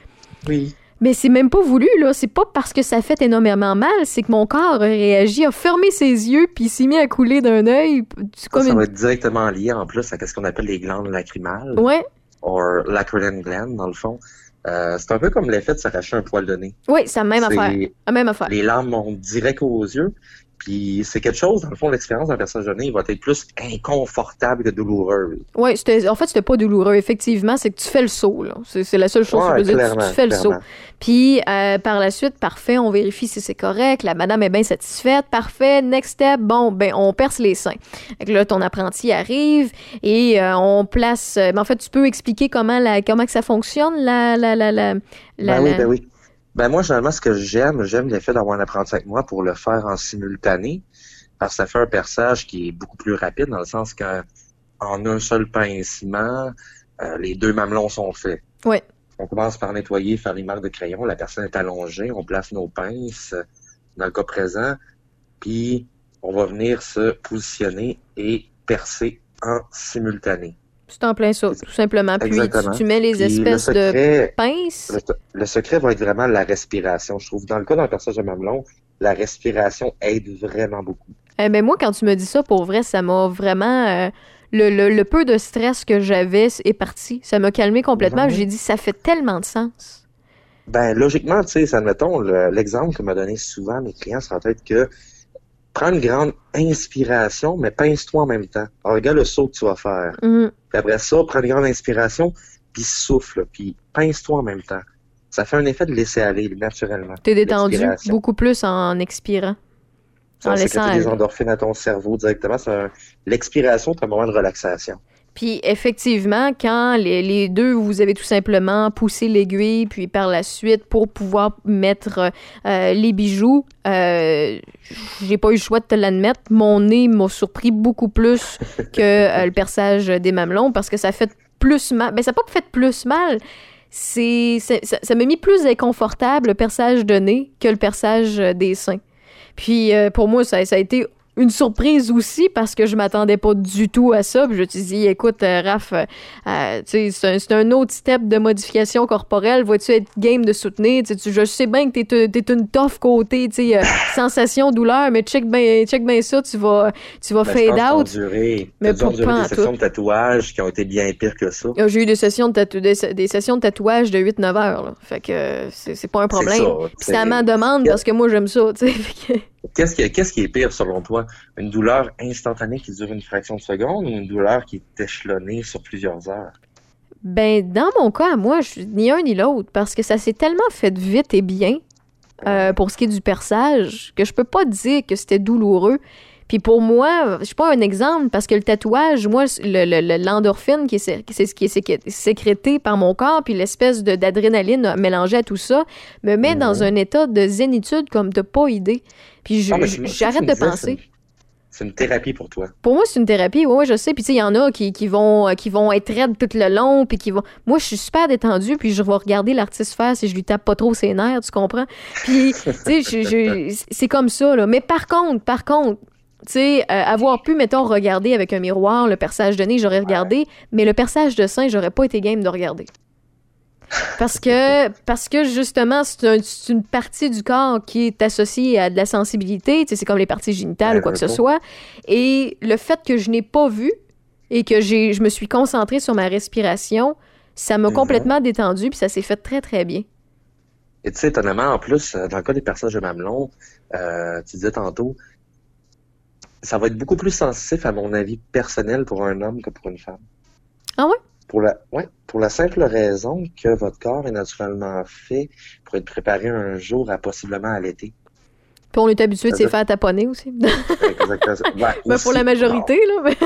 Oui. Mais c'est même pas voulu, là. C'est pas parce que ça fait énormément mal, c'est que mon corps a réagi, a fermé ses yeux, puis il s'est mis à couler d'un œil. Ça, comme ça une. va être directement lié en plus à ce qu'on appelle les glandes lacrymales, Ouais, ou lacrimal gland dans le fond. Euh, c'est un peu comme l'effet de s'arracher un poil de nez. ouais, c'est la même affaire. La même affaire. Les larmes montent direct aux yeux. Puis c'est quelque chose, dans le fond, l'expérience d'un personnage de nez va être plus inconfortable que douloureuse. C'était, en fait, c'était pas douloureux. Effectivement, c'est que tu fais le saut. C'est, la seule chose que je veux dire. Tu- fais le saut. Puis, euh, par la suite, parfait, on vérifie si c'est correct. La madame est bien satisfaite. Parfait. Next step, bon, ben, on perce les seins. Là, ton apprenti arrive et euh, on place. euh, ben, en fait, tu peux expliquer comment, la, comment que ça fonctionne, la. la, la, la, la- Ben oui, ben oui. Ben moi, généralement, ce que j'aime, j'aime l'effet d'avoir un apprenti avec moi pour le faire en simultané, parce que ça fait un perçage qui est beaucoup plus rapide, dans le sens qu'en en un seul pincement, euh, les deux mamelons sont faits. Ouais. On commence par nettoyer, faire les marques de crayon, la personne est allongée, on place nos pinces, dans le cas présent, puis on va venir se positionner et percer en simultané. C'est en plein ça, tout simplement. Puis, tu, Exactement. tu mets les Puis le espèces de pinces. le, le secret va être vraiment la respiration. Je trouve dans le cas d'un personnage de mamelon, la respiration aide vraiment beaucoup. Eh ben moi, quand tu me dis ça, pour vrai, ça m'a vraiment... euh, le, le- le peu de stress que j'avais est parti. Ça m'a calmé complètement. Ouais. J'ai dit, ça fait tellement de sens. Ben logiquement, tu sais, admettons, le- l'exemple que m'a donné souvent mes clients sera peut-être que prends une grande inspiration, mais pince-toi en même temps. Alors, regarde le saut que tu vas faire. Mhm. Puis après ça, prends une grande inspiration, puis souffle, puis pince-toi en même temps. Ça fait un effet de laisser aller naturellement. T'es détendu beaucoup plus en expirant. Ça en laissant sécréter des aller. endorphines à ton cerveau directement. Un- L'expiration, c'est un moment de relaxation. Puis effectivement, quand les, les deux, vous avez tout simplement poussé l'aiguille, puis par la suite, pour pouvoir mettre euh, les bijoux, euh, j'ai pas eu le choix de te l'admettre, mon nez m'a surpris beaucoup plus (laughs) que euh, le perçage des mamelons, parce que ça fait plus mal. Ben, ça n'a pas fait plus mal. C'est, c'est- ça, m'a mis plus inconfortable le perçage de nez que le perçage des seins. Puis euh, pour moi, ça, ça a été une surprise aussi parce que je m'attendais pas du tout à ça. Puis je me suis dit, écoute, euh, Raph, euh, euh, c'est un, autre step de modification corporelle. Vas-tu être game de soutenir? Tu je sais bien que t'es, t'es une tough côté, euh, (laughs) sensation, douleur, mais check bien check ben ça, tu vas, tu vas Ben, fade out. duré, Mais pour des sessions de tatouage qui ont été bien pires que ça. J'ai eu des sessions de, tatou- des, des sessions de tatouage de 8-9 heures. Là. Fait que euh, c'est, pas un problème. Ça. Puis à ma demande parce que moi, j'aime ça, (laughs) Qu'est-ce qui, qui est pire selon toi? Une douleur instantanée qui dure une fraction de seconde ou une douleur qui est échelonnée sur plusieurs heures? Ben, dans mon cas, moi, je suis ni un ni l'autre, parce que ça s'est tellement fait vite et bien euh, pour ce qui est du perçage que je peux pas dire que c'était douloureux. Puis pour moi, je suis pas un exemple parce que le tatouage, moi, le- le- le- l'endorphine qui est, ce qui est sécré- sécrété par mon corps, puis l'espèce d'adrénaline mélangée à tout ça, me met Mhm. dans un état de zénitude comme t'as pas idée. Puis Ah, j'arrête me de penser. c'est une- thérapie pour toi. Pour moi, c'est une thérapie. Oui, ouais, je sais. Puis, tu sais, il y en a qui, qui, vont, euh, qui vont être raides tout le long. Puis, qui vont. Moi, je suis super détendue. Puis, je vais regarder l'artiste faire si je lui tape pas trop ses nerfs, tu comprends? Puis, (laughs) tu sais, je- je- c'est comme ça, là. Mais par contre, par contre, tu sais, euh, avoir pu, mettons, regarder avec un miroir le perçage de nez, j'aurais regardé. Mais le perçage de sein, j'aurais pas été game de regarder. Parce que, parce que justement, c'est un- c'est une partie du corps qui est associée à de la sensibilité. Tu sais, c'est comme les parties génitales Ouais, ou quoi que ce soit. Et le fait que je n'ai pas vu et que je me suis concentrée sur ma respiration, ça m'a Mhm. complètement détendue, puis ça s'est fait très, très bien. Et tu sais, étonnamment, en plus, euh, dans le cas des personnages de mamelon, euh, tu disais tantôt, ça va être beaucoup plus sensitif, à mon avis, personnel pour un homme que pour une femme. Ah ouais? Pour la, ouais, pour la simple raison que votre corps est naturellement fait pour être préparé un jour à possiblement allaiter. Puis on est habitué de se Ça faire taponner aussi. Exactement. Ouais, (laughs) Ben, pour la majorité, là. mais-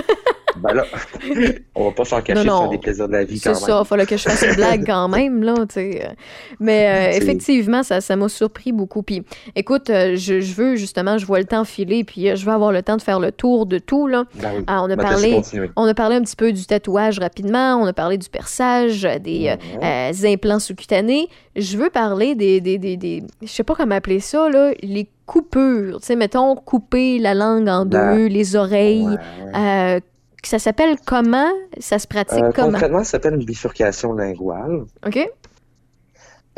Ben là, (laughs) on va pas s'en cacher, Non, non. c'est des plaisirs de la vie quand C'est ça, fallait que je fasse une blague quand (laughs) même, là, tu sais. Mais euh, effectivement, ça ça m'a surpris beaucoup. Puis écoute, euh, je, je veux justement, je vois le temps filer, puis euh, je veux avoir le temps de faire le tour de tout, là. Ben oui. Ah, on a Ben, parlé... On a parlé un petit peu du tatouage rapidement, on a parlé du perçage, des Mhm. euh, implants sous-cutanés. Je veux parler des, des, des, des- je sais pas comment appeler ça, là, les coupures. Tu sais, mettons, couper la langue en La- deux, les oreilles. Ouais, ouais. Euh, ça s'appelle comment? Ça se pratique Euh, comment? concrètement, ça s'appelle une bifurcation linguale. OK?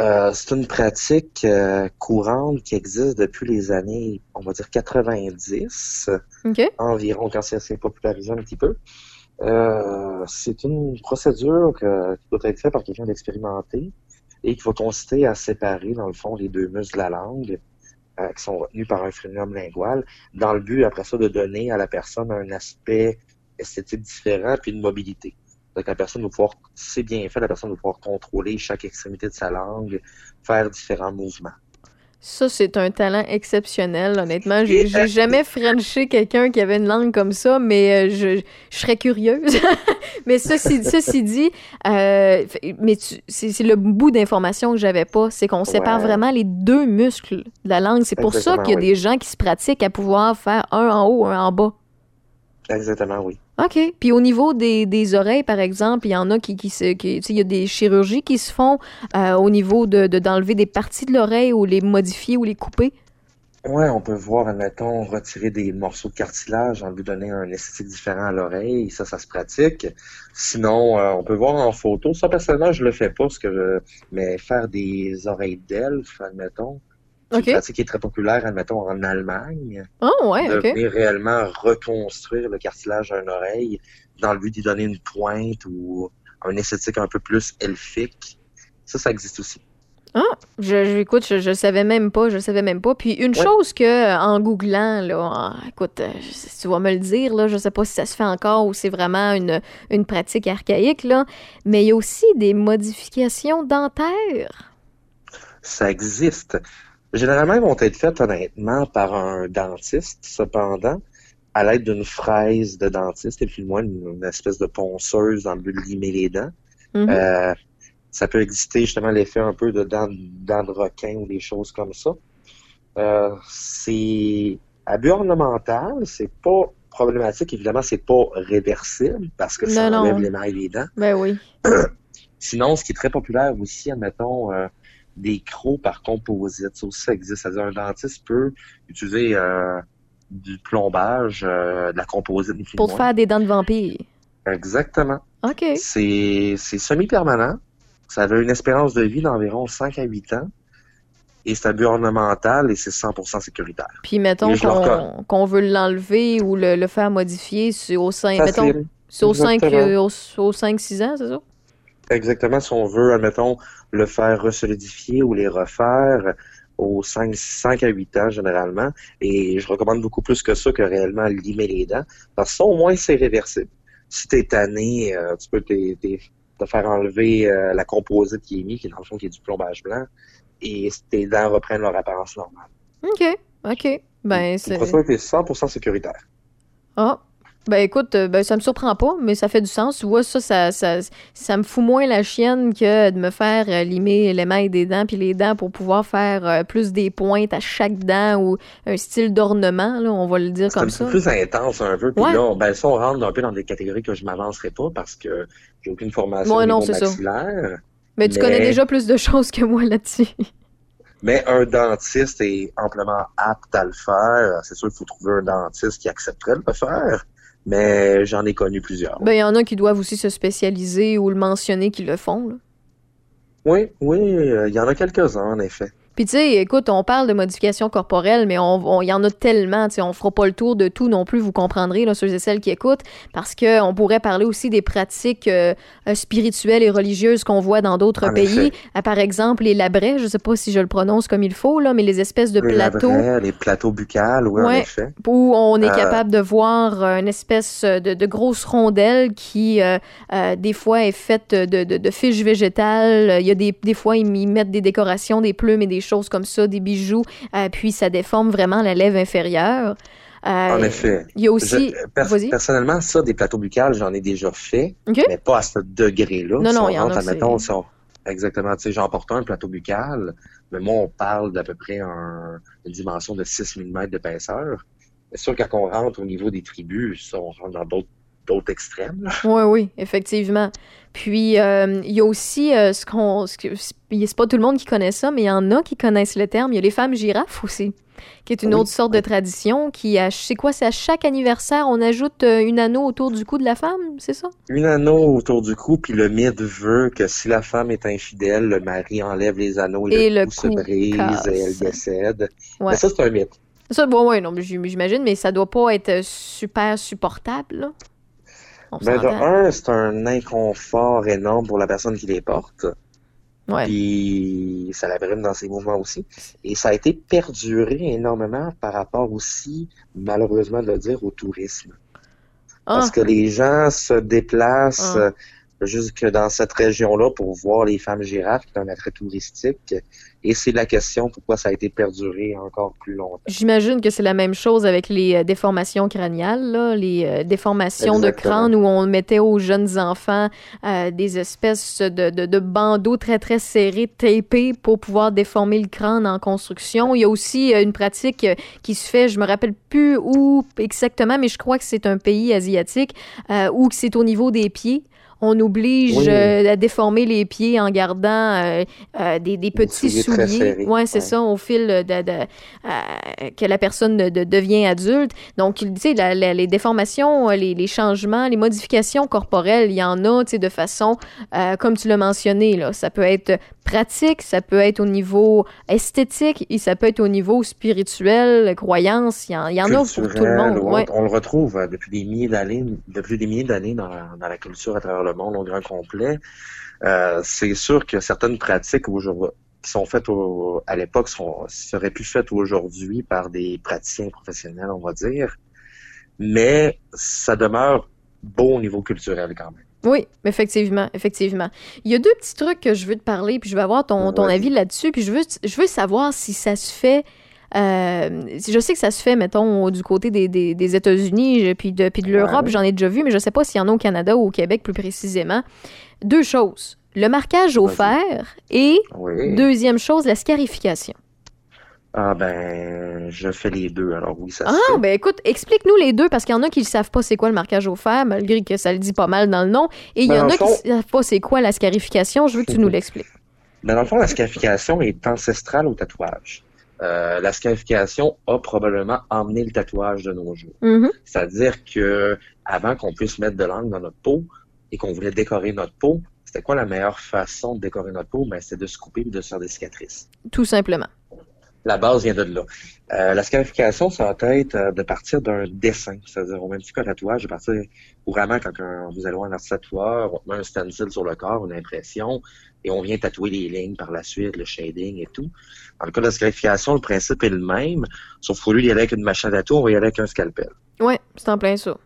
Euh, c'est une pratique euh, courante qui existe depuis les années, on va dire 90 OK? environ, quand ça s'est popularisé un petit peu. C'est une procédure que- qui doit être faite par quelqu'un d'expérimenté et qui va consister à séparer, dans le fond, les deux muscles de la langue qui sont retenus par un frénium lingual, dans le but, après ça, de donner à la personne un aspect esthétique différent puis une mobilité. Donc, la personne va pouvoir, c'est bien fait, la personne va pouvoir contrôler chaque extrémité de sa langue, faire différents mouvements. Ça, c'est un talent exceptionnel, honnêtement. J'ai j'ai jamais frenché quelqu'un qui avait une langue comme ça, mais euh, je, je serais curieuse. (laughs) mais ceci, ceci dit, euh, mais tu- c'est c'est le bout d'information que j'avais pas, c'est qu'on sépare vraiment les deux muscles de la langue. C'est pour ça qu'il y a oui. des gens qui se pratiquent à pouvoir faire un en haut, un en bas. Exactement, oui. OK. Puis au niveau des, oreilles, par exemple, il y en a qui, qui se. Qui, il y a des chirurgies qui se font euh, au niveau de de- d'enlever des parties de l'oreille ou les modifier ou les couper? Ouais, on peut voir, admettons, retirer des morceaux de cartilage en lui donner un esthétique différent à l'oreille. Ça, ça se pratique. Sinon, euh, on peut voir en photo. Ça, personnellement, je le fais pas, parce que mais faire des oreilles d'elfe, admettons, c'est OK. une pratique qui est très populaire, admettons, en Allemagne. Oh, ouais, de OK. venir réellement reconstruire le cartilage d'une oreille dans le but d'y donner une pointe ou un esthétique un peu plus elfique. Ça, ça existe aussi. Je, je- écoute, je, je savais même pas, je savais même pas. Puis une Ouais. chose que, euh, en googlant, là, en- écoute, euh, tu vas me le dire, là, je sais pas si ça se fait encore ou c'est vraiment une, une pratique archaïque, là, mais il y a aussi des modifications dentaires. Ça existe. Généralement, ils vont être faites honnêtement par un dentiste, cependant, à l'aide d'une fraise de dentiste et puis moins une, une espèce de ponceuse dans le but de limer les dents. Mhm. Euh, ça peut exister justement l'effet un peu de dents, dents de requin ou des choses comme ça. Euh, c'est à but ornemental, c'est pas problématique. Évidemment, c'est pas réversible parce que ça Non, non. enlève l'émail des dents. Ben oui. (clears throat) Sinon, ce qui est très populaire aussi, admettons, euh, des crocs par composite. Ça aussi, ça existe. C'est-à-dire, un dentiste peut utiliser euh, du plombage, euh, de la composite. Pour moins. faire des dents de vampire. Exactement. OK. C'est semi-permanent. Ça avait une espérance de vie d'environ 5 à 8 ans. Et c'est à but ornemental et c'est 100% sécuritaire. Puis mettons qu'on veut l'enlever ou le, le faire modifier, c'est au 5, mettons, au 5, Exactement. au, au 5-6 ans, c'est ça? Exactement, si on veut, admettons, le faire resolidifier ou les refaire aux 5, 5 à 8 ans généralement. Et je recommande beaucoup plus que ça que réellement limer les dents. Parce que ça, au moins, c'est réversible. Si t'es tanné, euh, tu peux t'es- t'es- te faire enlever euh, la composite qui est mise, qui est dans le fond qui est du plombage blanc, et tes dents reprennent leur apparence normale. OK. OK. Ben, c'est. procédé est 100% sécuritaire. Ah, ben écoute, euh, ben, ça me surprend pas, mais ça fait du sens. Tu vois, ça, ça, ça, ça me fout moins la chienne que de me faire euh, limer l'émail des dents puis les dents pour pouvoir faire euh, plus des pointes à chaque dent ou un style d'ornement, là, on va le dire C'est comme ça. peu plus intense un peu. Puis Ouais. là, ben, ça, on rentre un peu dans des catégories que je m'avancerai pas parce que j'ai aucune formation au non, c'est maxillaire. Mais tu connais déjà plus de choses que moi là-dessus. (laughs) Mais un dentiste est amplement apte à le faire. C'est sûr qu'il faut trouver un dentiste qui accepterait de le faire. Mais j'en ai connu plusieurs. Ben, il y en a qui doivent aussi se spécialiser ou le mentionner qu'ils le font, là. Oui, oui, euh, il y en a quelques-uns, en effet. Puis tu sais, écoute, on parle de modification corporelle, mais on, il y en a tellement, tu sais, on fera pas le tour de tout non plus, vous comprendrez, là, ceux et celles qui écoutent, parce que on pourrait parler aussi des pratiques euh, euh, spirituelles et religieuses qu'on voit dans d'autres En pays. Euh, par exemple, les labrets, je sais pas si je le prononce comme il faut, là, mais les espèces de Les plateaux labrets, les plateaux buccales, oui, en Ouais. effet. où on est Euh, capable de voir une espèce de, de grosse rondelle qui, euh, euh, des fois, est faite de, de, de fiches végétales. Il y a des, des fois, ils y mettent des décorations, des plumes et des choses comme ça, des bijoux, euh, puis ça déforme vraiment la lèvre inférieure. Euh, En effet. Il y a aussi... Je- pers- vas-y. personnellement, ça, des plateaux buccales, j'en ai déjà fait, mais pas à ce degré-là. Non, Si non, on il y en a admettons, si on- Exactement, tu sais, j'en porte un plateau buccal, mais moi, on parle d'à peu près un- une dimension de 6 mm d'épaisseur. C'est sûr, quand on rentre au niveau des tribus, ça, on rentre dans d'autres d'autres extrêmes. là. Oui, oui, effectivement. Puis, euh, il y a aussi euh, ce qu'on... ce C'est pas tout le monde qui connaît ça, mais il y en a qui connaissent le terme. Il y a les femmes girafes aussi, qui est une Oui. autre sorte de tradition qui, c'est quoi, c'est à chaque anniversaire, on ajoute euh, une anneau autour du cou de la femme, c'est ça? Une anneau autour du cou, puis le mythe veut que si la femme est infidèle, le mari enlève les anneaux et, Et le, le cou se brise casse. et elle décède. Ouais. Mais ça, c'est un mythe. Ça, bon, ouais, non, mais j'im- j'imagine, mais ça doit pas être super supportable, là. On Ben, de un, c'est un inconfort énorme pour la personne qui les porte. Ouais. Puis ça la brime dans ses mouvements aussi. Et ça a été perduré énormément par rapport aussi, malheureusement de le dire, au tourisme. Ah, Parce que les gens se déplacent Ah. Jusque dans cette région-là pour voir les femmes girafes, qui est un attrait touristique. Et c'est la question pourquoi ça a été perduré encore plus longtemps. J'imagine que c'est la même chose avec les euh, déformations crâniales, là, les euh, déformations de crâne où on mettait aux jeunes enfants euh, des espèces de, de, de bandeaux très très serrés, tapés pour pouvoir déformer le crâne en construction. Il y a aussi une pratique qui se fait, je me rappelle plus où exactement, mais je crois que c'est un pays asiatique euh, où c'est au niveau des pieds. On oblige Oui. euh, à déformer les pieds en gardant euh, euh, des, des petits souliers souliers. Ouais, c'est Ouais. ça, au fil de, de- que la personne de- de- devient adulte. Donc, tu sais, les déformations, les, les changements, les modifications corporelles, il y en a, tu sais, de façon, comme tu l'as mentionné, là, ça peut être pratique, ça peut être au niveau esthétique et ça peut être au niveau spirituel, croyance. Il y en, il y en a pour tout le monde. Ouais. On le retrouve depuis des milliers d'années, depuis des milliers d'années dans, dans la culture à travers le monde au grand complet. Euh, c'est sûr que certaines pratiques aujourd'hui qui sont faites au- à l'époque seraient plus faites aujourd'hui par des praticiens professionnels, on va dire. Mais ça demeure beau au niveau culturel quand même. Oui, effectivement, effectivement. Il y a deux petits trucs que je veux te parler, puis je veux avoir ton, avis là-dessus, puis je veux, je veux savoir si ça se fait. Euh, je sais que ça se fait, mettons, du côté des, des, des États-Unis, puis de, puis de l'Europe, Ouais. j'en ai déjà vu, mais je sais pas s'il y en a au Canada ou au Québec plus précisément. Deux choses. Le marquage au fer et, Oui. deuxième chose, la scarification. Ah ben, je fais les deux, alors oui, ça se Ah, fait. ben écoute, explique-nous les deux, parce qu'il y en a qui ne savent pas c'est quoi le marquage au fer, malgré que ça le dit pas mal dans le nom, et il y Ben, en a qui ne savent pas c'est quoi la scarification. Je veux que tu nous (laughs) l'expliques. Ben, dans le fond, la scarification est ancestrale au tatouage. Euh, la scarification a probablement emmené le tatouage de nos jours. Mhm. C'est-à-dire que avant qu'on puisse mettre de l'encre dans notre peau et qu'on voulait décorer notre peau, c'était quoi la meilleure façon de décorer notre peau? Ben, c'était de se couper et de se faire des cicatrices. Tout simplement. La base vient de là. Euh, la scarification, ça va être euh, de partir d'un dessin. C'est-à-dire, au même titre qu'un tatouage, de partir couramment quand un- vous allez voir un tatoueur, on met un stencil sur le corps, une impression, et on vient tatouer les lignes par la suite, le shading et tout. Dans le cas de la scarification, le principe est le même, sauf qu'au lieu d'y aller avec une machine à tatou, on va y aller avec un scalpel. Ouais, c'est en plein ça.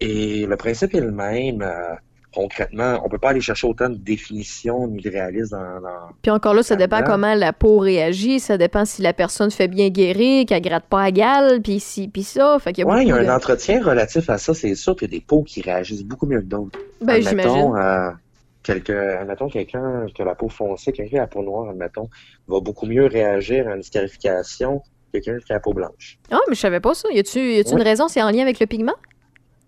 Et le principe est le même. euh, concrètement, on peut pas aller chercher autant de définitions ni de réalisme dans, dans- Puis encore là, ça dépend comment la peau réagit, ça dépend si la personne fait bien guérir, qu'elle gratte pas à gale, puis ci, puis ça. Fait qu'il y a Ouais, il y a un de- entretien relatif à ça, c'est sûr qu'il y a des peaux qui réagissent beaucoup mieux que d'autres. Ben, j'imagine. Euh, quelqu'un, admettons, quelqu'un qui a la peau foncée, quelqu'un qui a la peau noire, admettons, va beaucoup mieux réagir à une scarification que quelqu'un qui a la peau blanche. Ah, mais je savais pas ça. Y a-tu a-tu une Oui. raison? C'est en lien avec le pigment?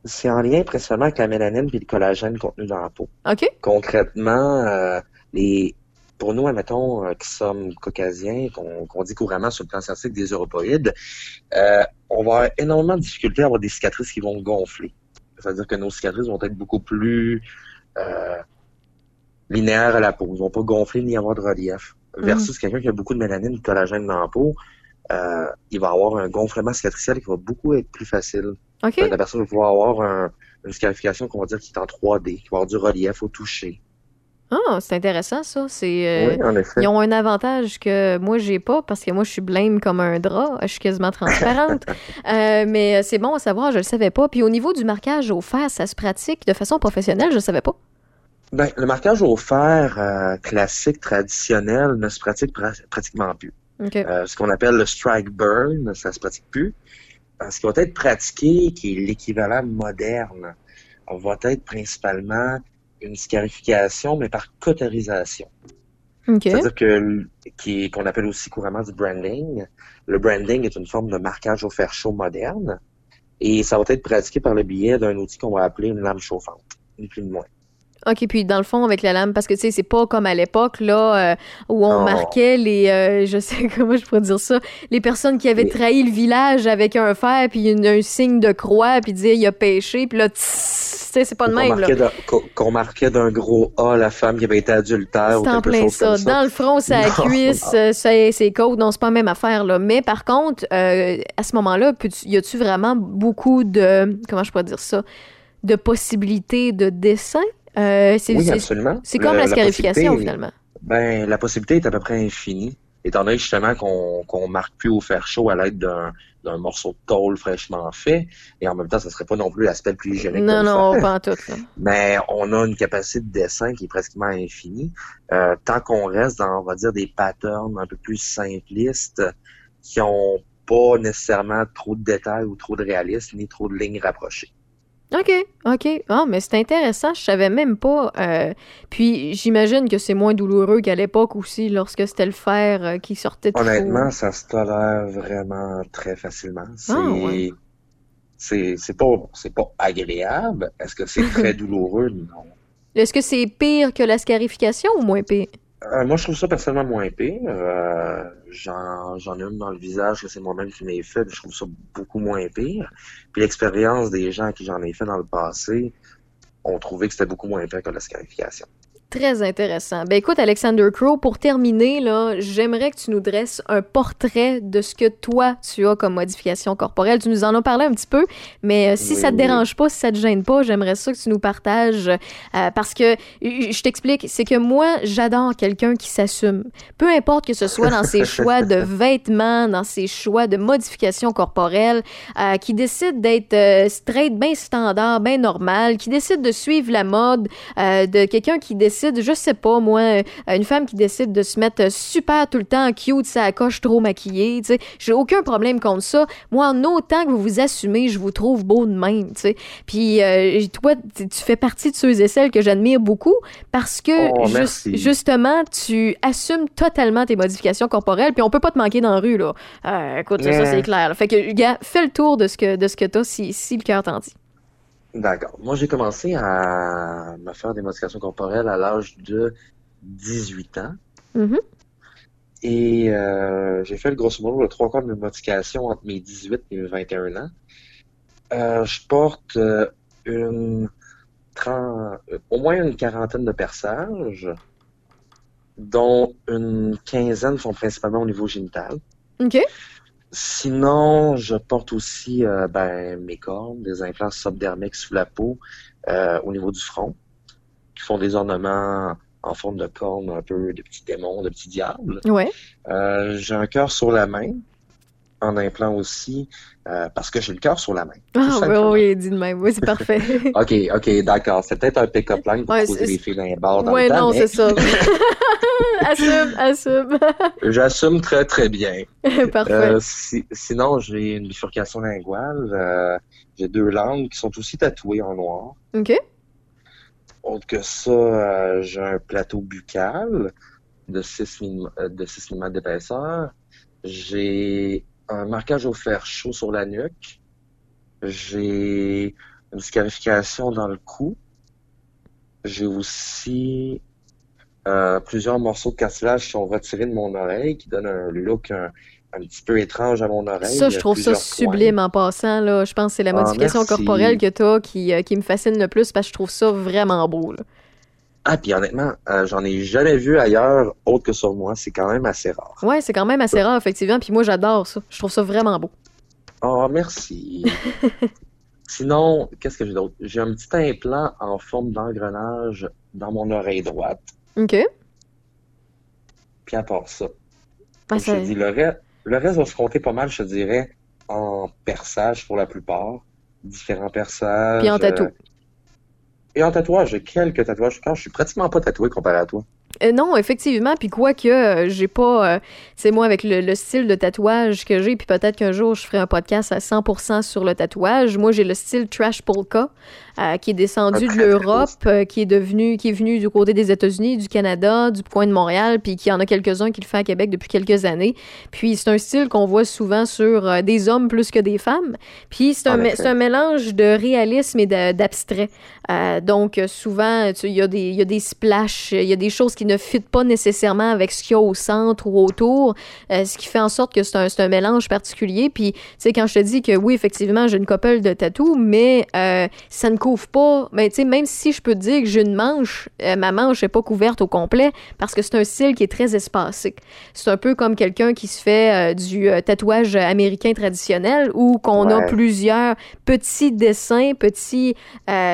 C'est en lien principalement avec la mélanine et le collagène contenu dans la peau. OK. Concrètement, euh, les, pour nous, admettons, euh, qui sommes caucasiens, qu'on dit couramment sur le plan scientifique des européides, euh, on va avoir énormément de difficultés à avoir des cicatrices qui vont gonfler. C'est-à-dire que nos cicatrices vont être beaucoup plus euh, linéaires à la peau. Ils vont pas gonfler ni avoir de relief. Versus quelqu'un qui a beaucoup de mélanine ou de collagène dans la peau, euh, il va avoir un gonflement cicatriciel qui va beaucoup être plus facile. OK. La personne va pouvoir avoir un- une scarification qu'on va dire qui est en 3D, qui va avoir du relief au toucher. Ah, c'est intéressant, ça. C'est. euh, oui, en effet. Ils ont un avantage que moi j'ai pas parce que moi je suis blême comme un drap, je suis quasiment transparente. (laughs) Euh, mais c'est bon à savoir, je le savais pas. Puis au niveau du marquage au fer, ça se pratique de façon professionnelle, je le savais pas. Ben, le marquage au fer euh, classique, traditionnel, ne se pratique pra- pratiquement plus. OK. Euh, ce qu'on appelle le strike burn, ça se pratique plus. Ce qui va être pratiqué, qui est l'équivalent moderne, va être principalement une scarification, mais par cauterisation. OK. C'est-à-dire que qui qu'on appelle aussi couramment du branding. Le branding est une forme de marquage au fer chaud moderne. Et ça va être pratiqué par le biais d'un outil qu'on va appeler une lame chauffante, ni plus ni moins. OK, puis dans le fond, avec la lame, parce que tu sais, c'est pas comme à l'époque, là, euh, où on marquait les. euh, je sais (laughs) comment je pourrais dire ça. Les personnes qui avaient trahi le village avec un fer, puis une- un signe de croix, puis disaient il a pêché, puis là, tss, tu sais, c'est pas de même, Qu'on marquait d'un gros A la femme qui avait été adultère ou quelque plein chose ça. comme ça. Dans le front, c'est la (laughs) Non. cuisse, euh, c'est c'est côte. Non, c'est pas la même affaire, là. Mais par contre, euh, à ce moment-là, y a-tu vraiment beaucoup de. Comment je pourrais dire ça? De possibilités de dessin? Euh, c'est Oui, absolument. c'est comme Le- la scarification, finalement. Ben, la possibilité est à peu près infinie, étant donné justement qu'on qu'on marque plus au fer chaud à l'aide d'un d'un morceau de tôle fraîchement fait, et en même temps, ça serait pas non plus l'aspect le plus hygiénique. Non, non, pas en tout. là. (laughs) Mais on a une capacité de dessin qui est pratiquement infinie, euh, tant qu'on reste dans, on va dire, des patterns un peu plus simplistes, qui ont pas nécessairement trop de détails ou trop de réalisme, ni trop de lignes rapprochées. OK, OK. Ah, mais c'est intéressant, je savais même pas. euh, puis j'imagine que c'est moins douloureux qu'à l'époque aussi, lorsque c'était le fer euh, qui sortait de Honnêtement, ça se tolère vraiment très facilement. C'est Ah, ouais. c'est c'est pas c'est pas agréable. Est-ce que c'est (laughs) très douloureux? Non. Est-ce que c'est pire que la scarification ou moins pire? Euh, moi, je trouve ça personnellement moins pire. Euh, J'en j'en ai une dans le visage que c'est moi-même qui m'ai fait, mais je trouve ça beaucoup moins pire. Puis l'expérience des gens qui j'en ai fait dans le passé ont trouvé que c'était beaucoup moins pire que la scarification. Très intéressant. Ben écoute, Alexander Crow, pour terminer, là, j'aimerais que tu nous dresses un portrait de ce que toi, tu as comme modification corporelle. Tu nous en as parlé un petit peu, mais euh, si Oui, ça te oui. dérange pas, si ça te gêne pas, j'aimerais ça que tu nous partages. euh, parce que, je t'explique, c'est que moi, j'adore quelqu'un qui s'assume. Peu importe que ce soit dans ses (laughs) choix de vêtements, dans ses choix de modification corporelle, euh, qui décide d'être straight, bien standard, bien normal, qui décide de suivre la mode, de quelqu'un qui décide, je sais pas moi, euh, une femme qui décide de se mettre super tout le temps cute, ça coche trop maquillée, tu sais, j'ai aucun problème contre ça. Moi, en autant que vous vous assumez, je vous trouve beau de même, tu sais. Puis euh, toi, tu fais partie de ceux et celles que j'admire beaucoup parce que Oh, justement, tu assumes totalement tes modifications corporelles, puis on peut pas te manquer dans la rue là. Euh, écoute, ça, c'est clair. là. Fait que gars, fais le tour de ce que de ce que t'as si si le cœur t'en dit. D'accord. Moi, j'ai commencé à me faire des modifications corporelles à l'âge de 18 ans. Mhm. Et euh, j'ai fait le grosso modo le trois quarts de mes modifications entre mes 18 et mes 21 ans. Euh, je porte euh, une tren- euh, au moins une quarantaine de perçages, dont une quinzaine sont principalement au niveau génital. OK. Sinon, je porte aussi euh, ben, mes cornes, des implants subdermiques sous la peau euh, au niveau du front, qui font des ornements en forme de cornes, un peu de petits démons, de petits diables. Ouais. Euh, j'ai un cœur sur la main, en implant aussi euh, parce que j'ai le cœur sur la main. Ah, oui, oui, dis de même. Oui, c'est parfait. (laughs) OK, OK, d'accord. C'est peut-être un pick-up line pour Ouais, poser les filles dans les bars dans Oui, non, mais c'est ça. (laughs) (laughs) assume, assume. j'assume très, très bien. parfait. Euh, si- sinon, j'ai une bifurcation linguale. euh, j'ai deux langues qui sont aussi tatouées en noir. OK. Autre que ça, j'ai un plateau buccal de 6 de 6 mm d'épaisseur. J'ai un marquage au fer chaud sur la nuque. J'ai une scarification dans le cou. J'ai aussi euh, plusieurs morceaux de cartilage qui sont retirés de mon oreille, qui donnent un look un, un petit peu étrange à mon oreille. Ça, je trouve ça sublime en passant. Là. Je pense que c'est la Ah, modification corporelle que tu as qui, euh, qui me fascine le plus parce que je trouve ça vraiment beau. Là. Ah, puis honnêtement, euh, j'en ai jamais vu ailleurs autre que sur moi. C'est quand même assez rare. Ouais, c'est quand même assez rare, effectivement. Puis moi, j'adore ça. Je trouve ça vraiment beau. Oh, merci. (laughs) Sinon, qu'est-ce que j'ai d'autre? J'ai un petit implant en forme d'engrenage dans mon oreille droite. OK. Puis à part ça, Ah, je te dis, le reste, le reste va se compter pas mal, je te dirais, en perçage pour la plupart. Différents perçages. Puis en tatou. euh, et en tatouage, j'ai quelques tatouages. Quand je suis pratiquement pas tatoué comparé à toi. Euh, non, effectivement, puis quoique euh, j'ai pas, euh, c'est moi avec le, le style de tatouage que j'ai, puis peut-être qu'un jour je ferai un podcast à 100% sur le tatouage. Moi, j'ai le style trash polka euh, qui est descendu de l'Europe, euh, qui est devenu, qui est venu du côté des États-Unis, du Canada, du coin de Montréal, puis qui en a quelques-uns qui le fait à Québec depuis quelques années. Puis c'est un style qu'on voit souvent sur euh, des hommes plus que des femmes. Puis c'est un, mélange de réalisme et d'abstrait. Donc, souvent, il y, a des- y a des splashs, il y a des choses qui ne fitent pas nécessairement avec ce qu'il y a au centre ou autour, ce qui fait en sorte que c'est un, mélange particulier. Puis, tu sais, quand je te dis que oui, effectivement, j'ai une couple de tatous, mais ça ne couvre pas. Mais tu sais, même si je peux te dire que j'ai une manche, euh, ma manche n'est pas couverte au complet parce que c'est un style qui est très espacé. C'est un peu comme quelqu'un qui se fait euh, du euh, tatouage américain traditionnel ou qu'on a plusieurs petits dessins, petits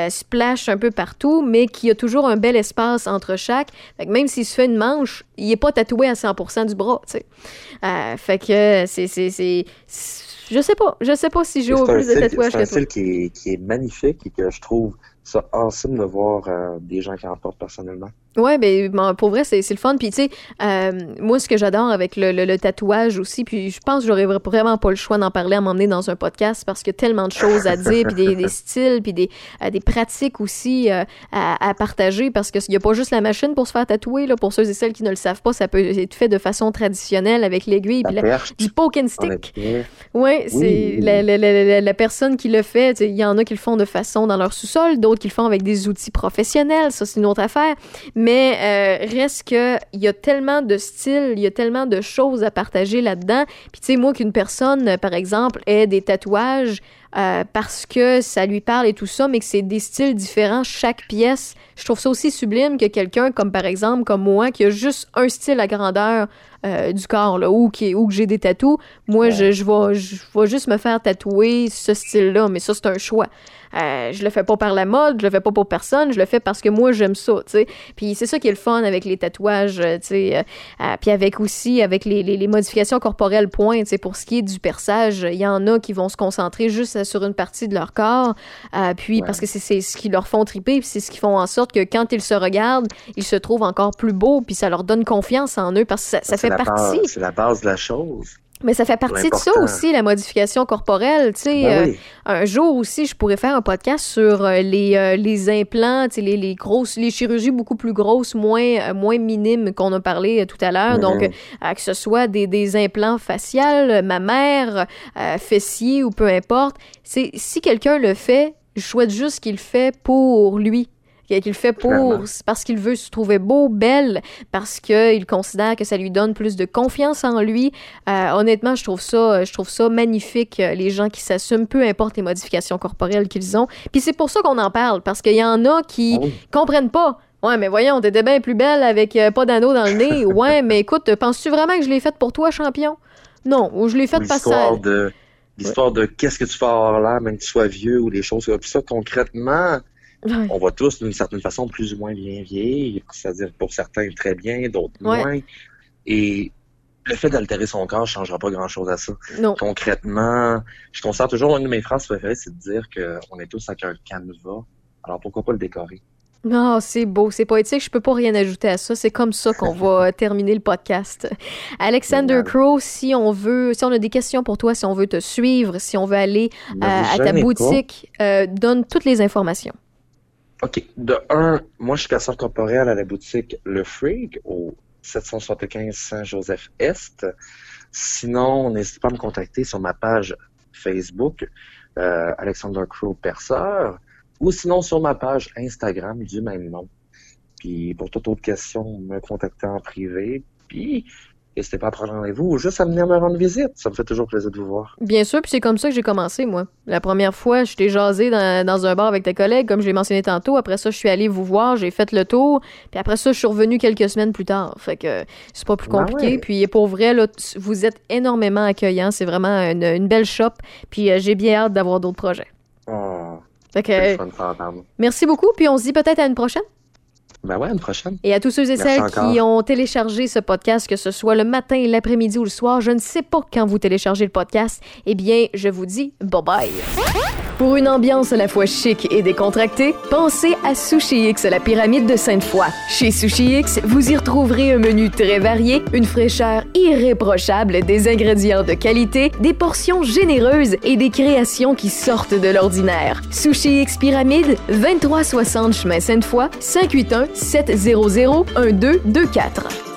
splash un peu partout, mais qui a toujours un bel espace entre chaque. Fait que même s'il se fait une manche, il est pas tatoué à 100% du bras, tu sais. Fait que c'est- je sais pas, je sais pas si j'ai C'est au un plus de style, tatouages c'est un que toi. style qui est, qui est magnifique et que je trouve ça awesome de voir euh, des gens qui en portent personnellement. Ouais, ben bon, pour vrai, c'est le fun. Puis tu sais, euh, moi, ce que j'adore avec le, le- le tatouage aussi, puis je pense que j'aurais vra- vraiment pas le choix d'en parler à m'emmener dans un podcast parce qu'il y a tellement de choses à dire, puis des, des styles, puis des, euh, des pratiques aussi euh, à, à partager parce qu'il n'y a pas juste la machine pour se faire tatouer. Là, pour ceux et celles qui ne le savent pas, ça peut être fait de façon traditionnelle avec l'aiguille, puis La du poke and stick. Oui, c'est Oui. la, la- la- personne qui le fait. Il y en a qui le font de façon dans leur sous-sol, d'autres qui le font avec des outils professionnels. Ça, c'est une autre affaire. Mais euh, reste que il y a tellement de styles, il y a tellement de choses à partager là-dedans. Puis tu sais, moi qu'une personne, par exemple, ait des tatouages euh, parce que ça lui parle et tout ça, mais que c'est des styles différents chaque pièce. Je trouve ça aussi sublime que quelqu'un comme par exemple comme moi qui a juste un style à grandeur euh, du corps là, ou qui ou que j'ai des tatous, moi Ouais. je, je vais je vais juste me faire tatouer ce style-là, mais ça c'est un choix. Euh, je le fais pas par la mode, je le fais pas pour personne, je le fais parce que moi j'aime ça, tu sais. Puis c'est ça qui est le fun avec les tatouages, euh, tu sais. euh, puis avec aussi avec les, les, les modifications corporelles point, tu sais, pour ce qui est du perçage, il y en a qui vont se concentrer juste sur une partie de leur corps, euh, puis Ouais. parce que c'est ce qui leur font triper, puis c'est ce qui font en sorte que quand ils se regardent, ils se trouvent encore plus beaux, puis ça leur donne confiance en eux parce que ça, ça c'est fait la partie. C'est la base de la chose. Mais ça fait partie de ça aussi, la modification corporelle. Tu sais, Ben euh, un jour aussi, je pourrais faire un podcast sur euh, les, euh, les implants, les, les grosses, les chirurgies beaucoup plus grosses, moins, moins minimes qu'on a parlé tout à l'heure. Mhm. Donc, que ce soit des, des implants faciales, mammaires, fessiers ou peu importe. Si quelqu'un le fait, je souhaite juste qu'il le fait pour lui. Qu'il fait pour parce qu'il veut se trouver beau, belle, parce qu'il considère que ça lui donne plus de confiance en lui. Euh, honnêtement, je trouve ça, je trouve ça magnifique, euh, les gens qui s'assument, peu importe les modifications corporelles qu'ils ont. Puis c'est pour ça qu'on en parle, parce qu'il y en a qui Ah oui. comprennent pas. Ouais, mais voyons, t'étais bien plus belle avec euh, pas d'anneau dans le nez. (laughs) Ouais, mais écoute, penses-tu vraiment que je l'ai faite pour toi, champion? Non, ou je l'ai faite parce que ça... L'histoire de qu'est-ce que tu fais avoir là, même que tu sois vieux ou des choses comme ça. Concrètement, Ouais. on va tous d'une certaine façon plus ou moins bien vieillir, c'est-à-dire pour certains très bien, d'autres Ouais. moins. Et le fait d'altérer son corps ne changera pas grand-chose à ça. Non. Concrètement, je considère toujours une de mes phrases préférées, c'est de dire qu'on est tous avec un canevas. Alors pourquoi pas le décorer? Non, c'est beau, c'est poétique. Je peux pas rien ajouter à ça. C'est comme ça qu'on va (laughs) terminer le podcast. Alexander. Crow, si on veut, si on a des questions pour toi, si on veut te suivre, si on veut aller Ne à, ta boutique, euh, donne toutes les informations. OK. De un, moi, je suis personne corporel à la boutique Le Freak au 775 Saint-Joseph-Est. Sinon, n'hésitez pas à me contacter sur ma page Facebook, euh, Alexander Crow Perceur, ou sinon sur ma page Instagram du même nom. Puis pour toute autre question, me contacter en privé. Puis n'hésitez pas à prendre rendez-vous ou juste à venir me rendre visite. Ça me fait toujours plaisir de vous voir. Bien sûr, puis c'est comme ça que j'ai commencé, moi. La première fois, je t'ai jasé dans, dans un bar avec tes collègues, comme j'ai mentionné tantôt. Après ça, je suis allée vous voir, j'ai fait le tour. Puis après ça, je suis revenue quelques semaines plus tard. Fait que c'est pas plus Ben compliqué. ouais. Puis pour vrai, là, vous êtes énormément accueillants. C'est vraiment une, une belle shop. Puis euh, j'ai bien hâte d'avoir d'autres projets. Oh, Fait que euh, merci beaucoup, puis on se dit peut-être à une prochaine. Ben ouais, une prochaine. Et à tous ceux et Merci celles encore. qui ont téléchargé ce podcast, que ce soit le matin, l'après-midi ou le soir, je ne sais pas quand vous téléchargez le podcast, eh bien, je vous dis bye bye. Pour une ambiance à la fois chic et décontractée, pensez à Sushi X, la pyramide de Sainte-Foy. Chez Sushi X, vous y retrouverez un menu très varié, une fraîcheur irréprochable, des ingrédients de qualité, des portions généreuses et des créations qui sortent de l'ordinaire. Sushi X Pyramide, 2360 chemin Sainte-Foy, 581 700 1224.